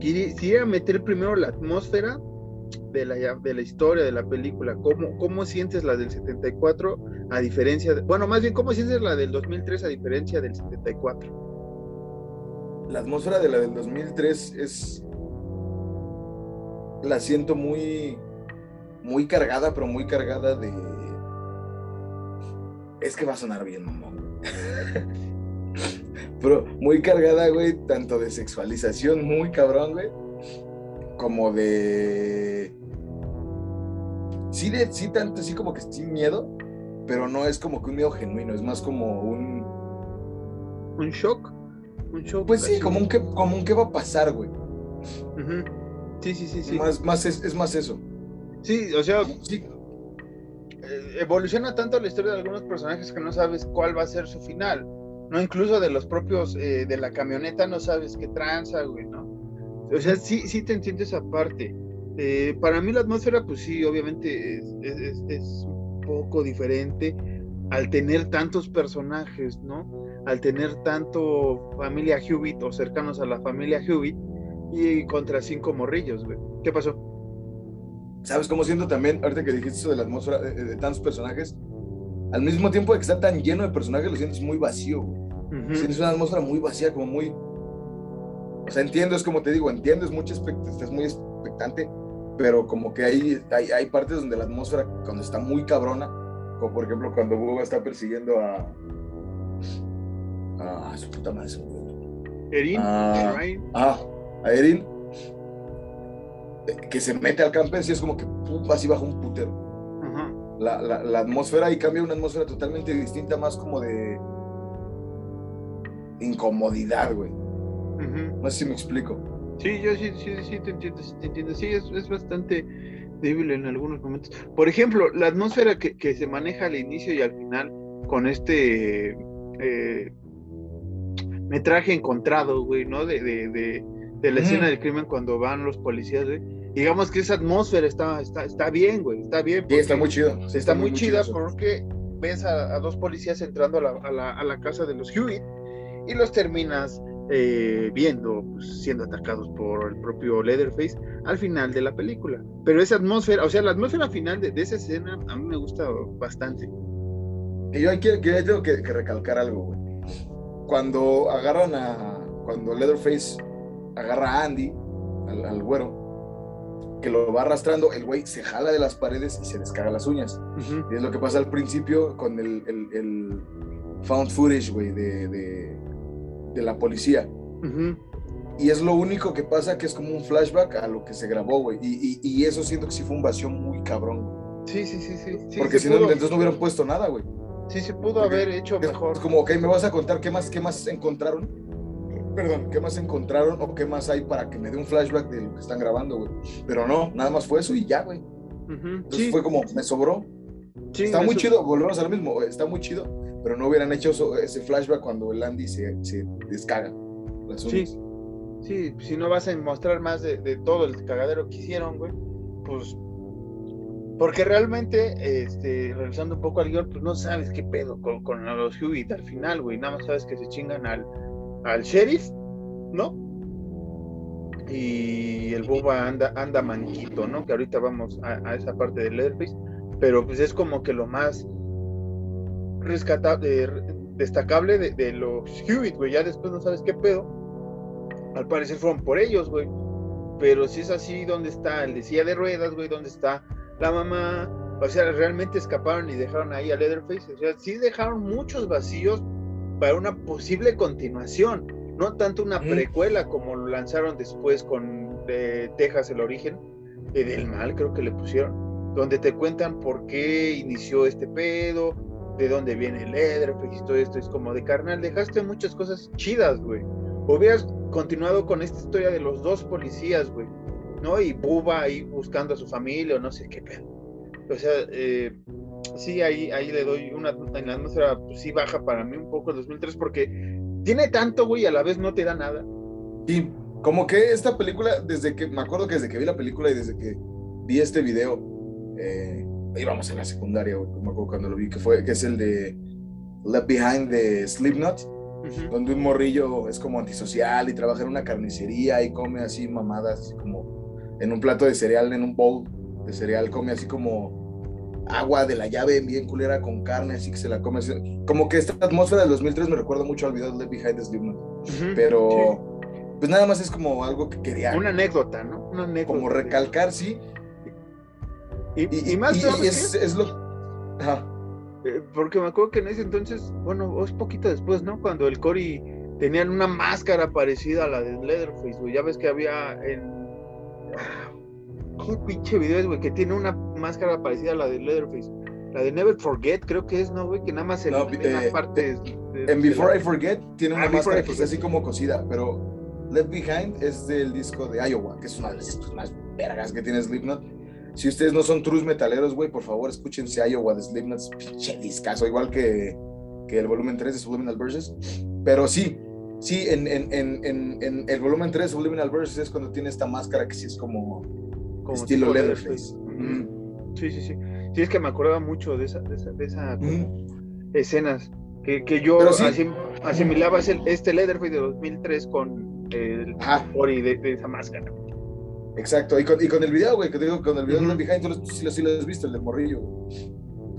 Quería meter primero la atmósfera de la, de la historia de la película. ¿Cómo, ¿Cómo sientes la del 74 a diferencia de. Bueno, más bien, ¿cómo sientes la del 2003 a diferencia del 74? La atmósfera de la del 2003 es. La siento muy. Muy cargada, pero muy cargada de. Es que va a sonar bien, mamón. [LAUGHS] pero muy cargada, güey, tanto de sexualización muy cabrón, güey, como de... Sí, de, sí, tanto, sí como que sin miedo, pero no es como que un miedo genuino, es más como un... ¿Un shock? Un shock. Pues sí, como un, que, como un qué va a pasar, güey. Sí, sí, sí, sí. Más, más es, es, más eso. Sí, o sea. Eh, evoluciona tanto la historia de algunos personajes que no sabes cuál va a ser su final. ¿no? Incluso de los propios, eh, de la camioneta no sabes qué tranza, güey, ¿no? O sea, sí, sí te entiendo esa parte. Eh, para mí la atmósfera, pues sí, obviamente es, un poco diferente al tener tantos personajes, ¿no? Al tener tanto familia Hewitt o cercanos a la familia Hewitt y contra cinco morrillos, güey. ¿Qué pasó? ¿Sabes cómo siento también, ahorita que dijiste eso de la atmósfera de, tantos personajes? Al mismo tiempo de que está tan lleno de personajes, lo sientes muy vacío, güey. Es una atmósfera muy vacía, como muy. O sea, entiendo, es como te digo, entiendo, es, mucho estás muy expectante, pero como que hay, hay, hay, partes donde la atmósfera, cuando está muy cabrona, como por ejemplo cuando Bubba está persiguiendo a. a, su puta madre. Erin. Ah, ah, a Erin. Que se mete al camper, y es como que pum, así baja un putero. La, la, la, atmósfera ahí cambia una atmósfera totalmente distinta, más como de incomodidad, güey. No sé si me explico. Sí, yo sí, sí, sí, te entiendo, sí, te entiendo. Sí, es, es bastante débil en algunos momentos. Por ejemplo, la atmósfera que, que se maneja al inicio y al final con este eh, metraje encontrado, güey, ¿no? De, de, de, de la escena del crimen cuando van los policías, güey. Digamos que esa atmósfera está, está, está bien, güey, está bien. Sí, está muy chido. Está, muy, chida porque ves a, a, dos policías entrando a la, a, la, a la, casa de los Hewitt y los terminas eh, viendo pues, siendo atacados por el propio Leatherface al final de la película. Pero esa atmósfera, o sea, la atmósfera final de, esa escena a mí me gusta bastante. Y yo aquí, tengo que, recalcar algo, güey. Cuando agarran a. Cuando Leatherface agarra a Andy, al, güero, que lo va arrastrando, el güey se jala de las paredes y se descarga las uñas. Y es lo que pasa al principio con el, el, found footage, güey, de de la policía. Y es lo único que pasa que es como un flashback a lo que se grabó, güey. Y, y, eso siento que sí fue un vacío muy cabrón. Sí, sí, sí, sí. Porque si no, entonces no hubieran puesto nada, güey. Sí, se pudo haber hecho mejor. Es como, ok, ¿me vas a contar qué más, qué más encontraron? Perdón, ¿qué más encontraron o qué más hay para que me dé un flashback de lo que están grabando, güey? Pero no, nada más fue eso y ya, güey. Entonces fue como, me sobró. está muy chido, volvemos a lo mismo, está muy chido pero no hubieran hecho ese flashback cuando el Andy se, se descaga. sí, sí, si no vas a mostrar más de, de, todo el cagadero que hicieron, güey, pues. Porque realmente, este, revisando un poco al guion, pues no sabes qué pedo con, con los Hewitt al final, güey. Nada más sabes que se chingan al, al sheriff, ¿no? Y el boba anda, anda manquito, ¿no? Que ahorita vamos a, esa parte del Leatherface. Pero pues es como que lo más rescatable, destacable de, los Hewitt, güey. Ya después no sabes qué pedo. Al parecer fueron por ellos, güey. Pero si es así, ¿dónde está el de silla de ruedas, güey? ¿Dónde está la mamá? O sea, realmente escaparon y dejaron ahí a Leatherface. O sea, sí dejaron muchos vacíos para una posible continuación. No tanto una precuela como lo lanzaron después con Texas el origen, del mal creo que le pusieron, donde te cuentan por qué inició este pedo, de dónde viene el Leatherface y todo esto. Es como de carnal, dejaste muchas cosas chidas, güey. Hubieras continuado con esta historia de los dos policías, güey, ¿no? Y Buba ahí buscando a su familia o no sé qué pedo. O sea, eh, sí, ahí, ahí le doy una en la atmósfera, pues sí baja para mí un poco el 2003 porque tiene tanto, güey, y a la vez no te da nada. Y como que esta película, desde que, me acuerdo que desde que vi la película y desde que vi este video, eh, íbamos en la secundaria, güey, me acuerdo cuando lo vi, que fue, que es el de Left Behind de Slipknot, donde un morrillo es como antisocial y trabaja en una carnicería y come así mamadas, así como en un plato de cereal, en un bowl de cereal, come así como agua de la llave bien culera con carne, así que se la come así. Como que esta atmósfera del 2003 me recuerda mucho al video de Left Behind de Slipknot, pero pues nada más es como algo que quería. Una anécdota, ¿no? Una anécdota. Como recalcar, sí. Y, más y, es, es, lo. Ajá. Eh, porque me acuerdo que en ese entonces, bueno, es poquito después, ¿no? Cuando el Cory tenían una máscara parecida a la de Leatherface, güey. Ya ves que había en. ¿Qué pinche video es, güey? Que tiene una máscara parecida a la de Leatherface. La de Never Forget, creo que es, ¿no, güey? Que nada más se no, eh, partes. en Before I Forget tiene una ah, máscara que así como cosida, pero Left Behind es del disco de Iowa, que es una de las más vergas que tiene Slipknot si ustedes no son trus metaleros, güey, por favor, escúchense Iowa de Slipknot, pinche discazo, igual que, que, el volumen 3 de Subliminal Verses. Pero sí, sí, en, en, en, en, el volumen 3 de Subliminal Verses es cuando tiene esta máscara que sí es como, como estilo Leatherface. Sí, sí, sí. Sí, es que me acordaba mucho de esa, de esa, de esa escenas que, que yo asimilaba este Leatherface de 2003 con el Ori de, de esa máscara. Exacto, y con, y con el video, güey, que te digo, con el video de Behind, tú, sí, sí, lo has visto, el de Morrillo.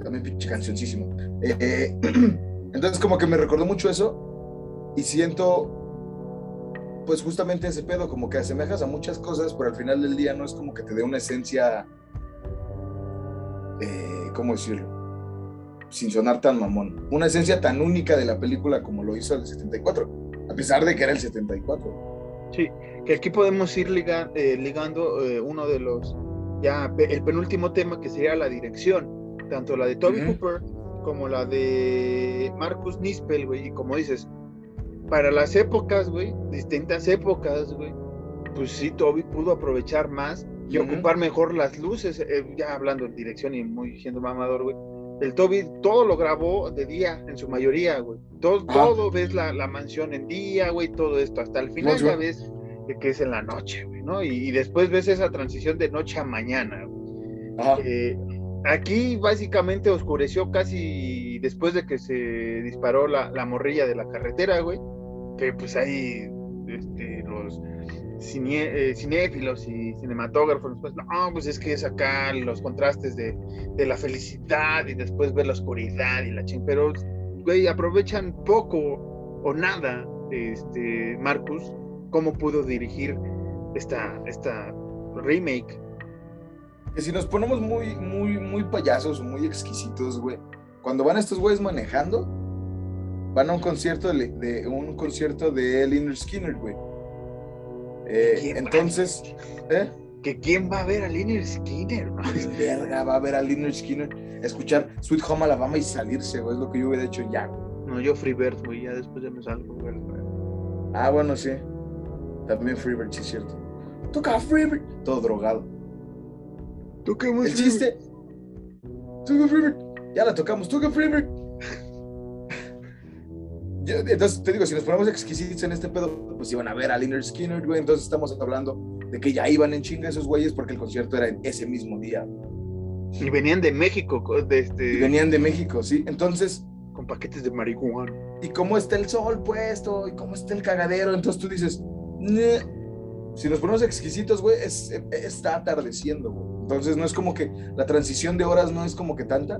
También pinche cancioncísimo. Eh, [CLEARS THROAT] entonces, como que me recordó mucho eso, y siento, pues justamente ese pedo, como que asemejas a muchas cosas, pero al final del día no es como que te dé una esencia, eh, ¿cómo decirlo? Sin sonar tan mamón. Una esencia tan única de la película como lo hizo el 74, a pesar de que era el 74. Sí, que aquí podemos ir eh, ligando eh, uno de los, ya el penúltimo tema que sería la dirección, tanto la de Toby Cooper como la de Marcus Nispel, güey, y como dices, para las épocas, güey, distintas épocas, güey, pues sí, Toby pudo aprovechar más y ocupar mejor las luces, eh, ya hablando en dirección y muy siendo mamador, güey. El Toby todo lo grabó de día, en su mayoría, güey. Todo, todo ves la, la, mansión en día, güey, todo esto. Hasta el final ya ves que es en la noche, güey, ¿no? Y, después ves esa transición de noche a mañana, eh, aquí básicamente oscureció casi después de que se disparó la, la morrilla de la carretera, güey. Que pues ahí este, los eh, cinéfilos y cinematógrafos, pues no, pues es que acá los contrastes de, de la felicidad y después ver la oscuridad y la ching, pero güey, aprovechan poco o nada, este, Marcus, cómo pudo dirigir esta, esta remake. Que si nos ponemos muy, muy, muy payasos muy exquisitos, güey, cuando van estos güeyes manejando, van a un concierto de, un concierto de Lynyrd Skinner, güey. Eh, entonces, ¿eh? ¿Que quién va a ver a Lynyrd Skinner? Verga, va a ver a Lynyrd Skinner, escuchar Sweet Home Alabama y salirse, güey, es lo que yo hubiera hecho ya. No, yo Freebird, güey, ya después ya me salgo, güey. Ah, bueno, sí. También Freebird, sí es cierto. Toca Freebird. Todo drogado. Toquemos El chiste. Toca Freebird. Ya la tocamos. Toca Freebird. Entonces te digo, si nos ponemos exquisitos en este pedo, pues iban a ver a Liner Skinner, güey. Entonces estamos hablando de que ya iban en chinga esos güeyes porque el concierto era en ese mismo día. Y venían de México, de este. Y venían de México, sí. Entonces. Con paquetes de marihuana. Y cómo está el sol puesto, y cómo está el cagadero. Entonces tú dices, si nos ponemos exquisitos, güey, es, está atardeciendo, güey. Entonces no es como que la transición de horas no es como que tanta,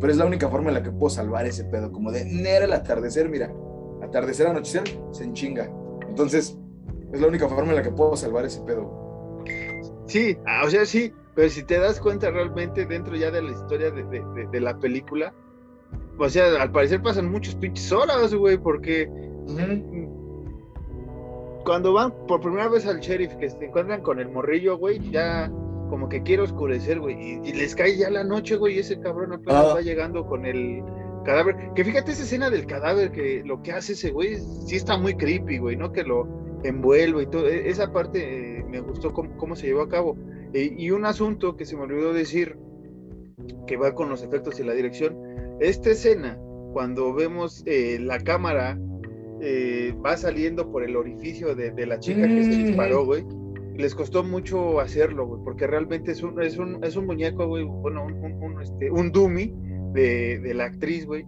pero es la única forma en la que puedo salvar ese pedo, como de nera el atardecer, mira, atardecer, anochecer, se enchinga. Entonces, es la única forma en la que puedo salvar ese pedo. Sí, ah, o sea, sí, pero si te das cuenta realmente dentro ya de la historia de, la película, o sea, al parecer pasan muchos pinches horas, güey, porque cuando van por primera vez al sheriff, que se encuentran con el morrillo, güey, ya como que quiere oscurecer, güey, y, les cae ya la noche, güey, y ese cabrón apenas ah. va llegando con el cadáver. Que fíjate esa escena del cadáver, que lo que hace ese güey sí está muy creepy, güey, ¿no? Que lo envuelve y todo. E, esa parte eh, me gustó cómo, se llevó a cabo. E, y un asunto que se me olvidó decir, que va con los efectos y la dirección, esta escena, cuando vemos eh, la cámara eh, va saliendo por el orificio de, la chica que se disparó, güey. Les costó mucho hacerlo, güey, porque realmente es un, es un, es un muñeco, güey, bueno, un, un, este, un dummy de, de la actriz, güey.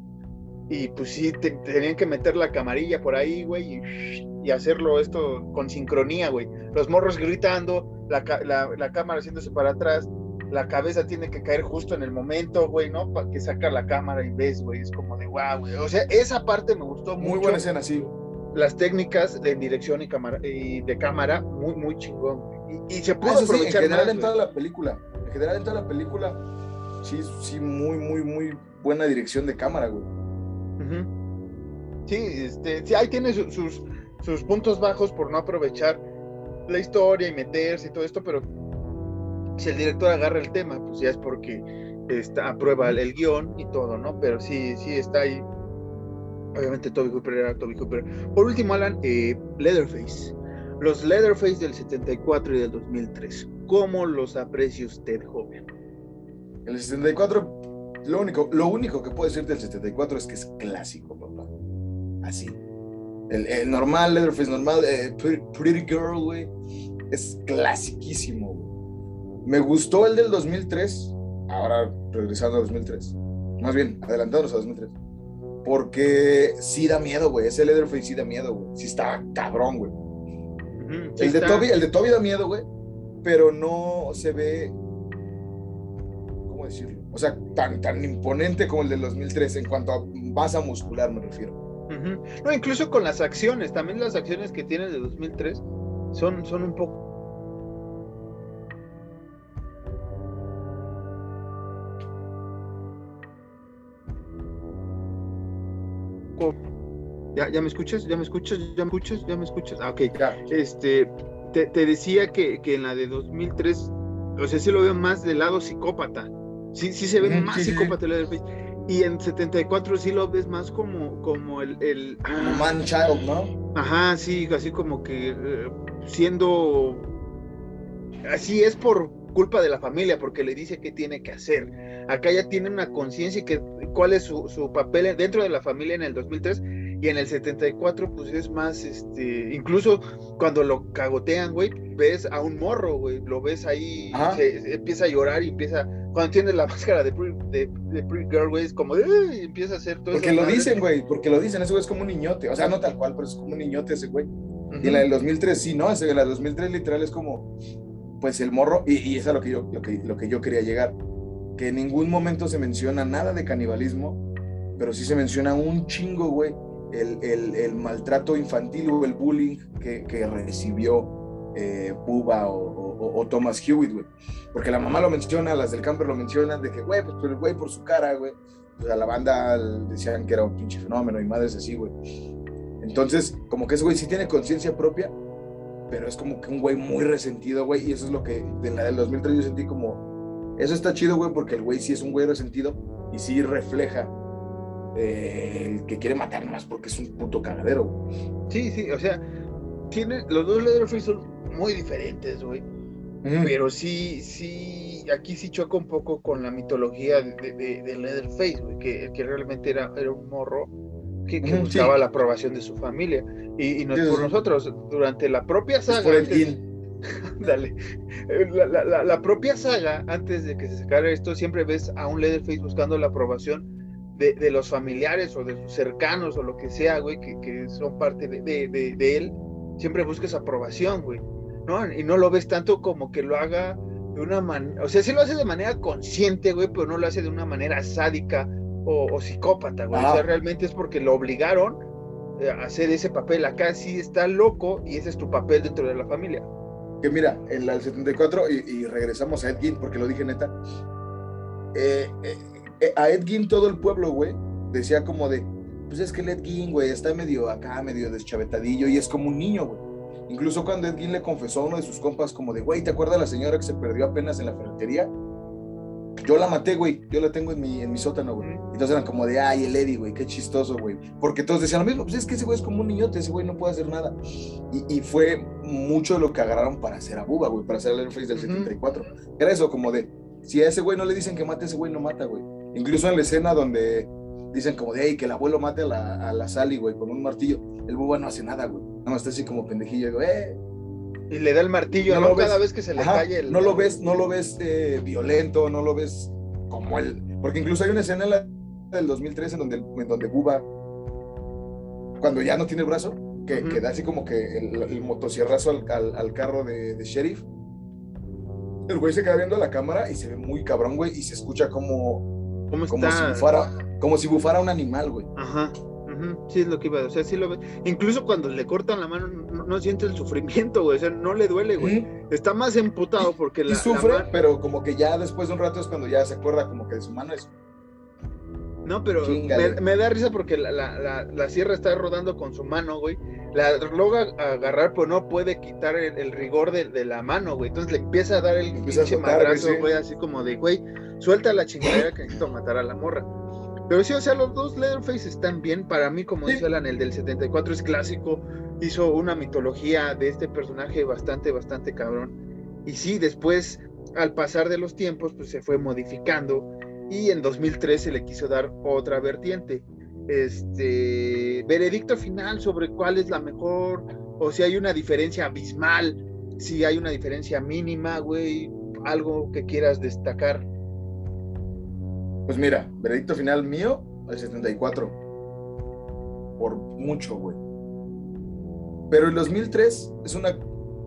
Y pues sí, tenían que meter la camarilla por ahí, güey, y, y, hacerlo esto con sincronía, güey. Los morros gritando, la, la, la cámara haciéndose para atrás, la cabeza tiene que caer justo en el momento, güey, ¿no? Para que saca la cámara y ves, güey, es como de wow, güey. O sea, esa parte me gustó muy mucho. Muy buena escena, sí. Las técnicas de dirección y, cámara, y de cámara, muy, muy chingón. Y, y se pudo aprovechar en general en toda la película, en general en toda la película, sí, sí, muy, muy, muy buena dirección de cámara, güey. Sí, este, sí, ahí tiene sus, sus puntos bajos por no aprovechar la historia y meterse y todo esto, pero si el director agarra el tema, pues ya es porque está, aprueba el, guion y todo, ¿no? Pero sí, sí está ahí. Obviamente Toby Hooper era Toby Hooper. Por último, Alan, eh, Leatherface. Los Leatherface del 74 y del 2003. ¿Cómo los aprecia usted, joven? El 74, lo único, lo único que puedo decir del 74 es que es clásico, papá. Así. El, normal, Leatherface normal, eh, pretty, Girl, güey, es clasiquísimo. Me gustó el del 2003, ahora regresando a 2003. Más bien, adelantándonos a 2003. Porque sí da miedo, güey. Ese Leatherface sí da miedo, güey. Sí está cabrón, güey. el, de Toby, el de Toby da miedo, güey. Pero no se ve. ¿Cómo decirlo? O sea, tan, tan imponente como el del 2003 en cuanto a masa muscular, me refiero. No, incluso con las acciones. También las acciones que tiene el de 2003 son, son un poco ¿Ya, ¿Ya me escuchas? ¿Ya me escuchas? ¿Ya me escuchas? ¿Ya me escuchas? Ah, ok. Este, te, te decía que, que, en la de 2003, o sea, sí lo veo más del lado psicópata. Sí, sí se ve más psicópata el Leatherface. Y en 74 sí lo ves más como, como el... el como man child, ¿no? Ajá, sí, así como que eh, siendo... Así es por culpa de la familia, porque le dice qué tiene que hacer. Acá ya tiene una conciencia y que cuál es su, su papel dentro de la familia en el 2003 y en el 74, pues es más, este, incluso cuando lo cagotean, güey, ves a un morro, güey, lo ves ahí, se, empieza a llorar y empieza, cuando tiene la [LAUGHS] máscara de Pretty, de, Girl, güey, es como de, y empieza a hacer todo Porque lo dicen, güey, porque lo dicen, ese güey es como un niñote, o sea, no tal cual, pero es como un niñote ese güey. Y en la del 2003, sí, ¿no? Ese, en la del 2003 literal es como, pues el morro, y, y eso es lo que, yo, lo, que, lo que yo quería llegar, que en ningún momento se menciona nada de canibalismo, pero sí se menciona un chingo, güey, el, el, maltrato infantil o el bullying que, que recibió eh, Buba o, o, Thomas Hewitt, güey. Porque la mamá lo menciona, las del camper lo mencionan, de que, güey, pues el güey por su cara, güey. Pues a la banda decían que era un pinche fenómeno y madres así, güey. Entonces, como que ese güey sí tiene conciencia propia, pero es como que un güey muy resentido, güey. Y eso es lo que en la del 2003 yo sentí como, eso está chido, güey, porque el güey sí es un güey resentido y sí refleja eh, que quiere matar más porque es un puto cagadero. Sí, sí, o sea, tiene, los dos Leatherface son muy diferentes, güey. Pero sí, sí, aquí sí choca un poco con la mitología de, de, Leatherface, güey, que, que realmente era, era un morro que, buscaba la aprobación de su familia. Y, no es por nosotros, durante la propia saga. Dale. La, la, propia saga, antes de que se sacara esto, siempre ves a un Leatherface buscando la aprobación de, los familiares o de sus cercanos o lo que sea, güey, que, que son parte de, de, él, siempre busques aprobación, güey, ¿no? Y no lo ves tanto como que lo haga de una manera, o sea, sí lo hace de manera consciente, güey, pero no lo hace de una manera sádica o, psicópata, güey. O sea, realmente es porque lo obligaron eh, a hacer ese papel. Acá sí está loco y ese es tu papel dentro de la familia. Que mira, en la 74, y, y regresamos a Ed porque lo dije neta, eh, eh, eh, a Ed todo el pueblo, güey, decía como de, pues es que el Ed güey, está medio acá, medio deschavetadillo y es como un niño, güey. Incluso cuando Ed le confesó a uno de sus compas como de, güey, ¿te acuerdas la señora que se perdió apenas en la ferretería? Yo la maté, güey, yo la tengo en mi, en mi sótano, güey. Entonces eran como de, ay, el Eddie, güey, qué chistoso, güey. Porque todos decían lo mismo, pues es que ese güey es como un niñote, ese güey no puede hacer nada. Y, fue mucho de lo que agarraron para hacer a Buba, güey, para hacer el Face del 74. Era eso, como de, si a ese güey no le dicen que mate, ese güey no mata, güey. Incluso en la escena donde dicen como de, hey, que el abuelo mate a la, a la Sally, güey, con un martillo. El Bubba no hace nada, güey. Nada más está así como pendejillo. Digo, eh. Y le da el martillo, No ¿no? lo ves. Cada vez que se le Ajá, cae el. No lo ves, no lo ves eh, violento, no lo ves como el. Porque incluso hay una escena en la, del 2003 en donde, en donde Bubba, cuando ya no tiene el brazo, que, que da así como que el, el motosierrazo al, al- al carro de, de sheriff. El güey se queda viendo a la cámara y se ve muy cabrón, güey, y se escucha como, ¿Cómo como si bufara, como si bufara un animal, güey. Ajá. Sí, es lo que iba. O sea, sí lo ve. Incluso cuando le cortan la mano, no, no siente el sufrimiento, güey. O sea, no le duele, güey. Ujú. Está más emputado porque la. Y la sufre, mano- pero como que ya después de un rato es cuando ya se acuerda como que de su mano es. No, pero me, me da risa porque la, la, la, la sierra está rodando con su mano, güey. La logra agarrar, pero no puede quitar el, el rigor de, de la mano, güey. Entonces le empieza a dar el a pinche güey, madrazo, sí. güey, así como de, güey, suelta la chingadera que necesito matar a la morra. Pero sí, o sea, los dos Leatherface están bien. Para mí, como Sí. dice Alan, el del 74 es clásico. Hizo una mitología de este personaje bastante, bastante cabrón. Y sí, después, al pasar de los tiempos, pues se fue modificando. Y en 2003 se le quiso dar otra vertiente. Este veredicto final sobre cuál es la mejor, o si hay una diferencia abismal, si hay una diferencia mínima, güey, algo que quieras destacar. Pues mira, veredicto final mío, el 74. Por mucho, güey. Pero el 2003 es una,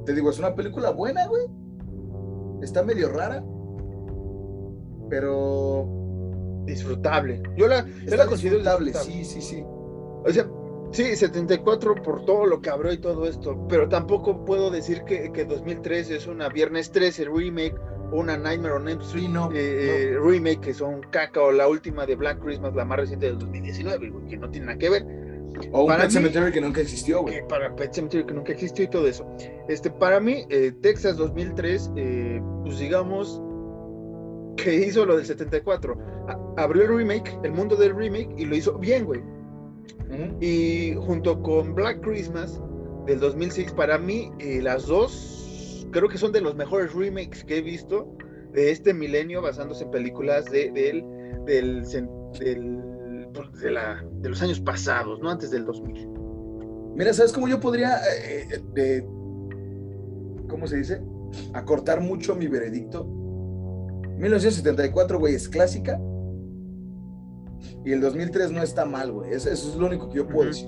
te digo, es una película buena, güey. Está medio rara. Pero Disfrutable. Yo la, yo la considero disfrutable, sí, sí, sí. O sea, sí, 74 por todo lo que abrió y todo esto, pero tampoco puedo decir que, que 2003 es una Viernes 13 remake una Nightmare on Elm Street Sí, no, eh, remake que son caca o la última de Black Christmas, la más reciente del 2019, güey, que no tiene nada que ver. O un Para Pet mí- Cemetery que nunca existió, güey. que para Pet Sematary que nunca existió y todo eso. Este, para mí, eh, Texas 2003, eh, pues digamos que hizo lo del 74. A- abrió el remake, el mundo del remake, y lo hizo bien, güey. Ujú. Y junto con Black Christmas del 2006, para mí, eh, las dos creo que son de los mejores remakes que he visto de este milenio, basándose en películas de, del, del, del- pues, de, la- de los años pasados, ¿no? Antes del 2000. Mira, ¿sabes cómo yo podría, eh, eh, ¿cómo se dice? Acortar mucho mi veredicto. 1974, güey, es clásica. Y el 2003 no está mal, güey. Eso, eso es lo único que yo puedo decir.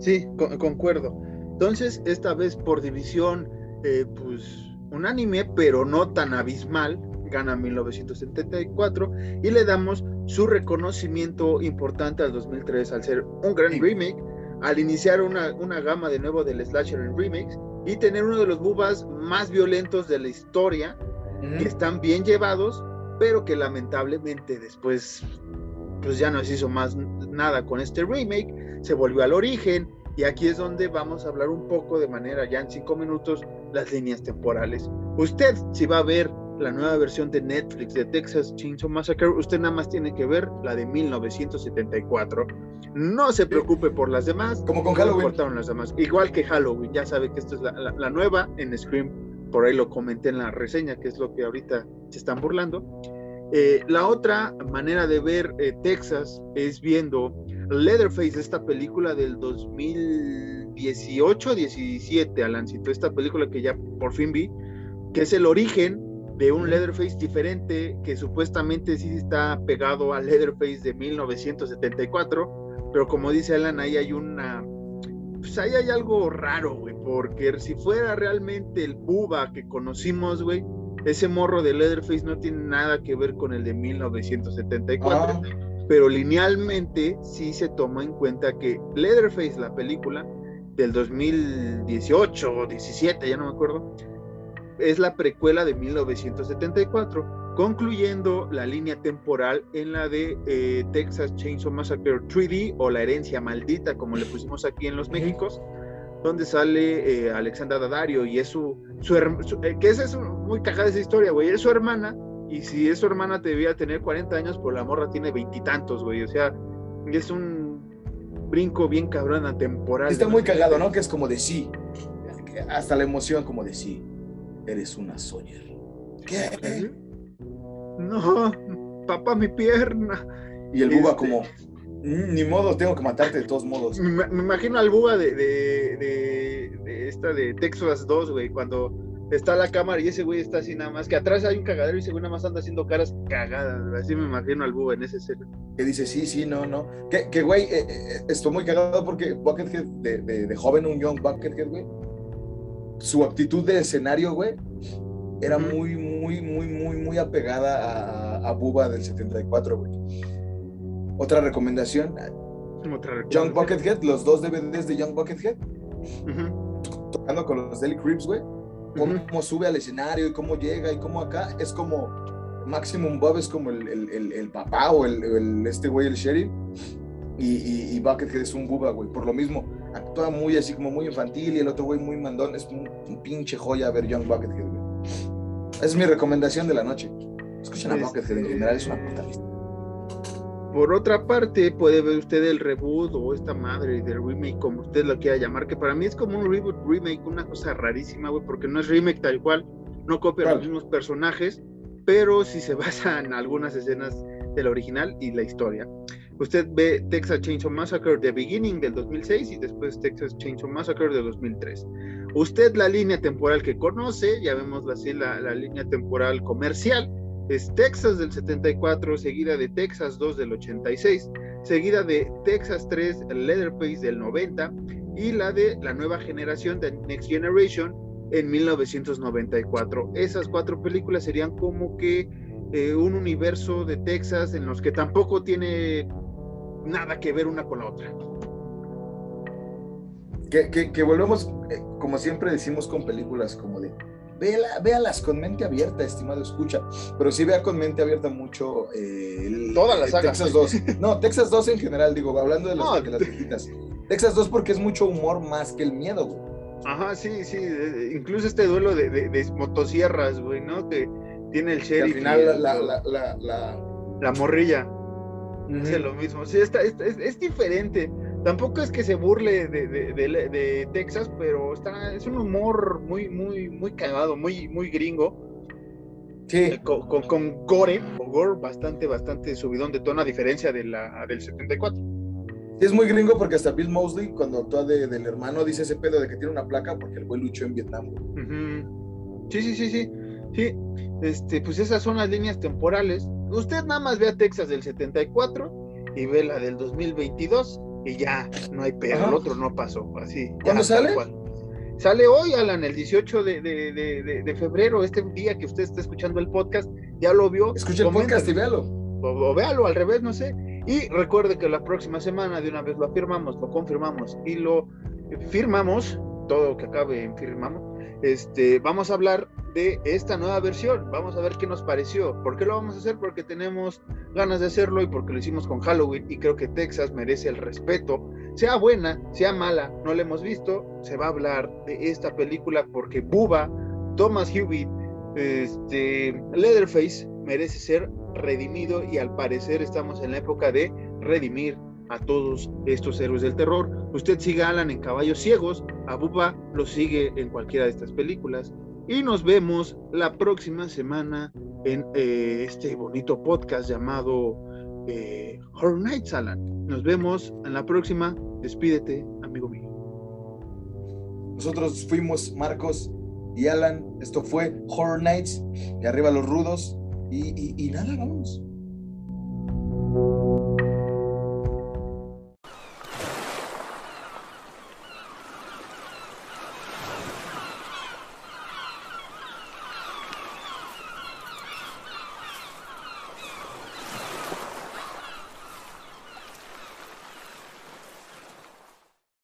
Sí, con- concuerdo. Entonces, esta vez por división, eh, pues unánime, pero no tan abismal, gana 1974 y le damos su reconocimiento importante al 2003 al ser un gran remake, al iniciar una, una gama de nuevo del slasher en remakes y tener uno de los bubas más violentos de la historia, que están bien llevados, pero que lamentablemente después pues ya no se hizo más nada con este remake, se volvió al origen y aquí es donde vamos a hablar un poco de manera ya en cinco minutos las líneas temporales. Usted si va a ver la nueva versión de Netflix de Texas Chainsaw Massacre, usted nada más tiene que ver la de 1974. No se preocupe por las demás. Como con Halloween. importaron las demás. Igual que Halloween, ya sabe que esto es la, la- la nueva en Scream. Por ahí lo comenté en la reseña, que es lo que ahorita se están burlando. Eh, la otra manera de ver eh, Texas es viendo Leatherface, esta película del 2018-17, Alancito, esta película que ya por fin vi, que es el origen de un Leatherface diferente que supuestamente sí está pegado al Leatherface de 1974, pero como dice Alan, ahí hay una... Pues ahí hay algo raro, güey, porque si fuera realmente el Buba que conocimos, güey, ese morro de Leatherface no tiene nada que ver con el de 1974 Ah, pero linealmente sí se toma en cuenta que Leatherface, la película del 2018 o 17, ya no me acuerdo, es la precuela de 1974, concluyendo la línea temporal en la de eh, Texas Chainsaw Massacre 3D o la herencia maldita, como le pusimos aquí en los Méxicos, donde sale eh, Alexandra Daddario y es su, su, her- su- eh, que esa es muy cagada esa historia, güey, es su hermana y si es su hermana debía tener 40 años, pues la morra tiene veintitantos, güey, o sea, es un brinco bien cabrón a temporal. está muy cagado, ¿no? Que es como de sí. Hasta la emoción como de sí. Eres una Sawyer. ¿Qué? No, papá, mi pierna. Y el Buba Este- como, Mm, Ni modo, tengo que matarte de todos modos. Me imagino al Buba de, de, de- de esta de Texas 2, güey, cuando está la cámara y ese güey está así nada más, que atrás hay un cagadero y ese güey nada más anda haciendo caras cagadas. Así me imagino al Buba en esa escena. Que dice, sí, sí, no, no. Que, que güey, eh, eh, estoy muy cagado porque Buckethead, de, de, de joven, un young Buckethead, güey, su actitud de escenario, güey, era muy, muy, muy, muy, muy apegada a, a Bubba del 74, güey. Otra recomendación, Otra Young recomendación. Buckethead, los dos DVDs de Young Buckethead, tocando con los Deli Creeps, güey, cómo, ujú. cómo sube al escenario y cómo llega y cómo acá, es como Maximum Bob es como el, el- el- el papá o el, este güey, el sheriff, y, y, y Buckethead es un buba, güey, por lo mismo, actúa muy así como muy infantil y el otro güey muy mandón, es un, un pinche joya ver Young Buckethead, güey. Es mi recomendación de la noche. Escuchen a Buckethead en general, es una puta lista. Por otra parte, puede ver usted el reboot o esta madre del remake, como usted lo quiera llamar, que para mí es como un reboot, remake, una cosa rarísima, güey, porque no es remake tal cual, no copia ¿Cuál? los mismos personajes, pero sí se basa en algunas escenas del original y la historia. Usted ve Texas Chainsaw Massacre The Beginning del 2006 y después Texas Chainsaw Massacre de 2003. Usted la línea temporal que conoce, llamémosla así, la, la línea temporal comercial, es Texas del 74, seguida de Texas 2 del 86, seguida de Texas 3 Leatherface del 90 y la de la nueva generación de Next Generation en 1994. Esas cuatro películas serían como que eh, un universo de Texas en los que tampoco tiene nada que ver una con la otra. Que, que, volvemos, eh, como siempre decimos con películas, como de, véala- véalas con mente abierta, estimado escucha, pero sí vea con mente abierta mucho eh, el- Toda la eh, saga. Texas 2. No, Texas 2 en general, digo, hablando de las, No. de las viejitas. Texas 2 porque es mucho humor más que el miedo, güey. Ajá, sí, sí, incluso este duelo de, de- de motosierras, güey, ¿no? Que tiene el al sheriff. y final la, el- la, la, la- la- la morrilla. Hace lo mismo. Sí, está, está- es, es diferente. Tampoco es que se burle de, de- de- de Texas, pero está, es un humor muy, muy, muy cagado, muy, muy gringo. Sí, eh, Con, con, con gore, o gore bastante, bastante subidón de tono, a diferencia de la, del 74. es muy gringo porque hasta Bill Mosley, cuando actúa de- del hermano, dice ese pedo de que tiene una placa porque el güey luchó en Vietnam. Ujú. Sí, sí, sí, sí. Sí, este, pues esas son las líneas temporales. Usted nada más ve a Texas del 74 y ve la del 2022 y ya, no hay pedo, el otro no pasó, así. ¿Cuándo sale? cual. Sale hoy, Alan, el 18 de, de- de- de- febrero, este día que usted está escuchando el podcast, ya lo vio. Escucha el podcast y véalo. o, o véalo al revés, no sé. Y recuerde que la próxima semana de una vez lo afirmamos, lo confirmamos y lo firmamos, todo que acabe en firmamos, este, vamos a hablar de esta nueva versión, vamos a ver qué nos pareció. ¿Por qué lo vamos a hacer? Porque tenemos ganas de hacerlo y porque lo hicimos con Halloween y creo que Texas merece el respeto, sea buena, sea mala, no la hemos visto, se va a hablar de esta película porque Buba, Thomas Hewitt, este, Leatherface merece ser redimido y al parecer estamos en la época de redimir a todos estos héroes del terror. Usted sigue a Alan en Caballos Ciegos, a Buba lo sigue en cualquiera de estas películas y nos vemos la próxima semana en eh, este bonito podcast llamado eh, Horror Nights, Alan. Nos vemos en la próxima. Despídete, amigo mío. Nosotros fuimos Marcos y Alan. Esto fue Horror Nights. Y arriba los rudos. Y, y nada, vamos.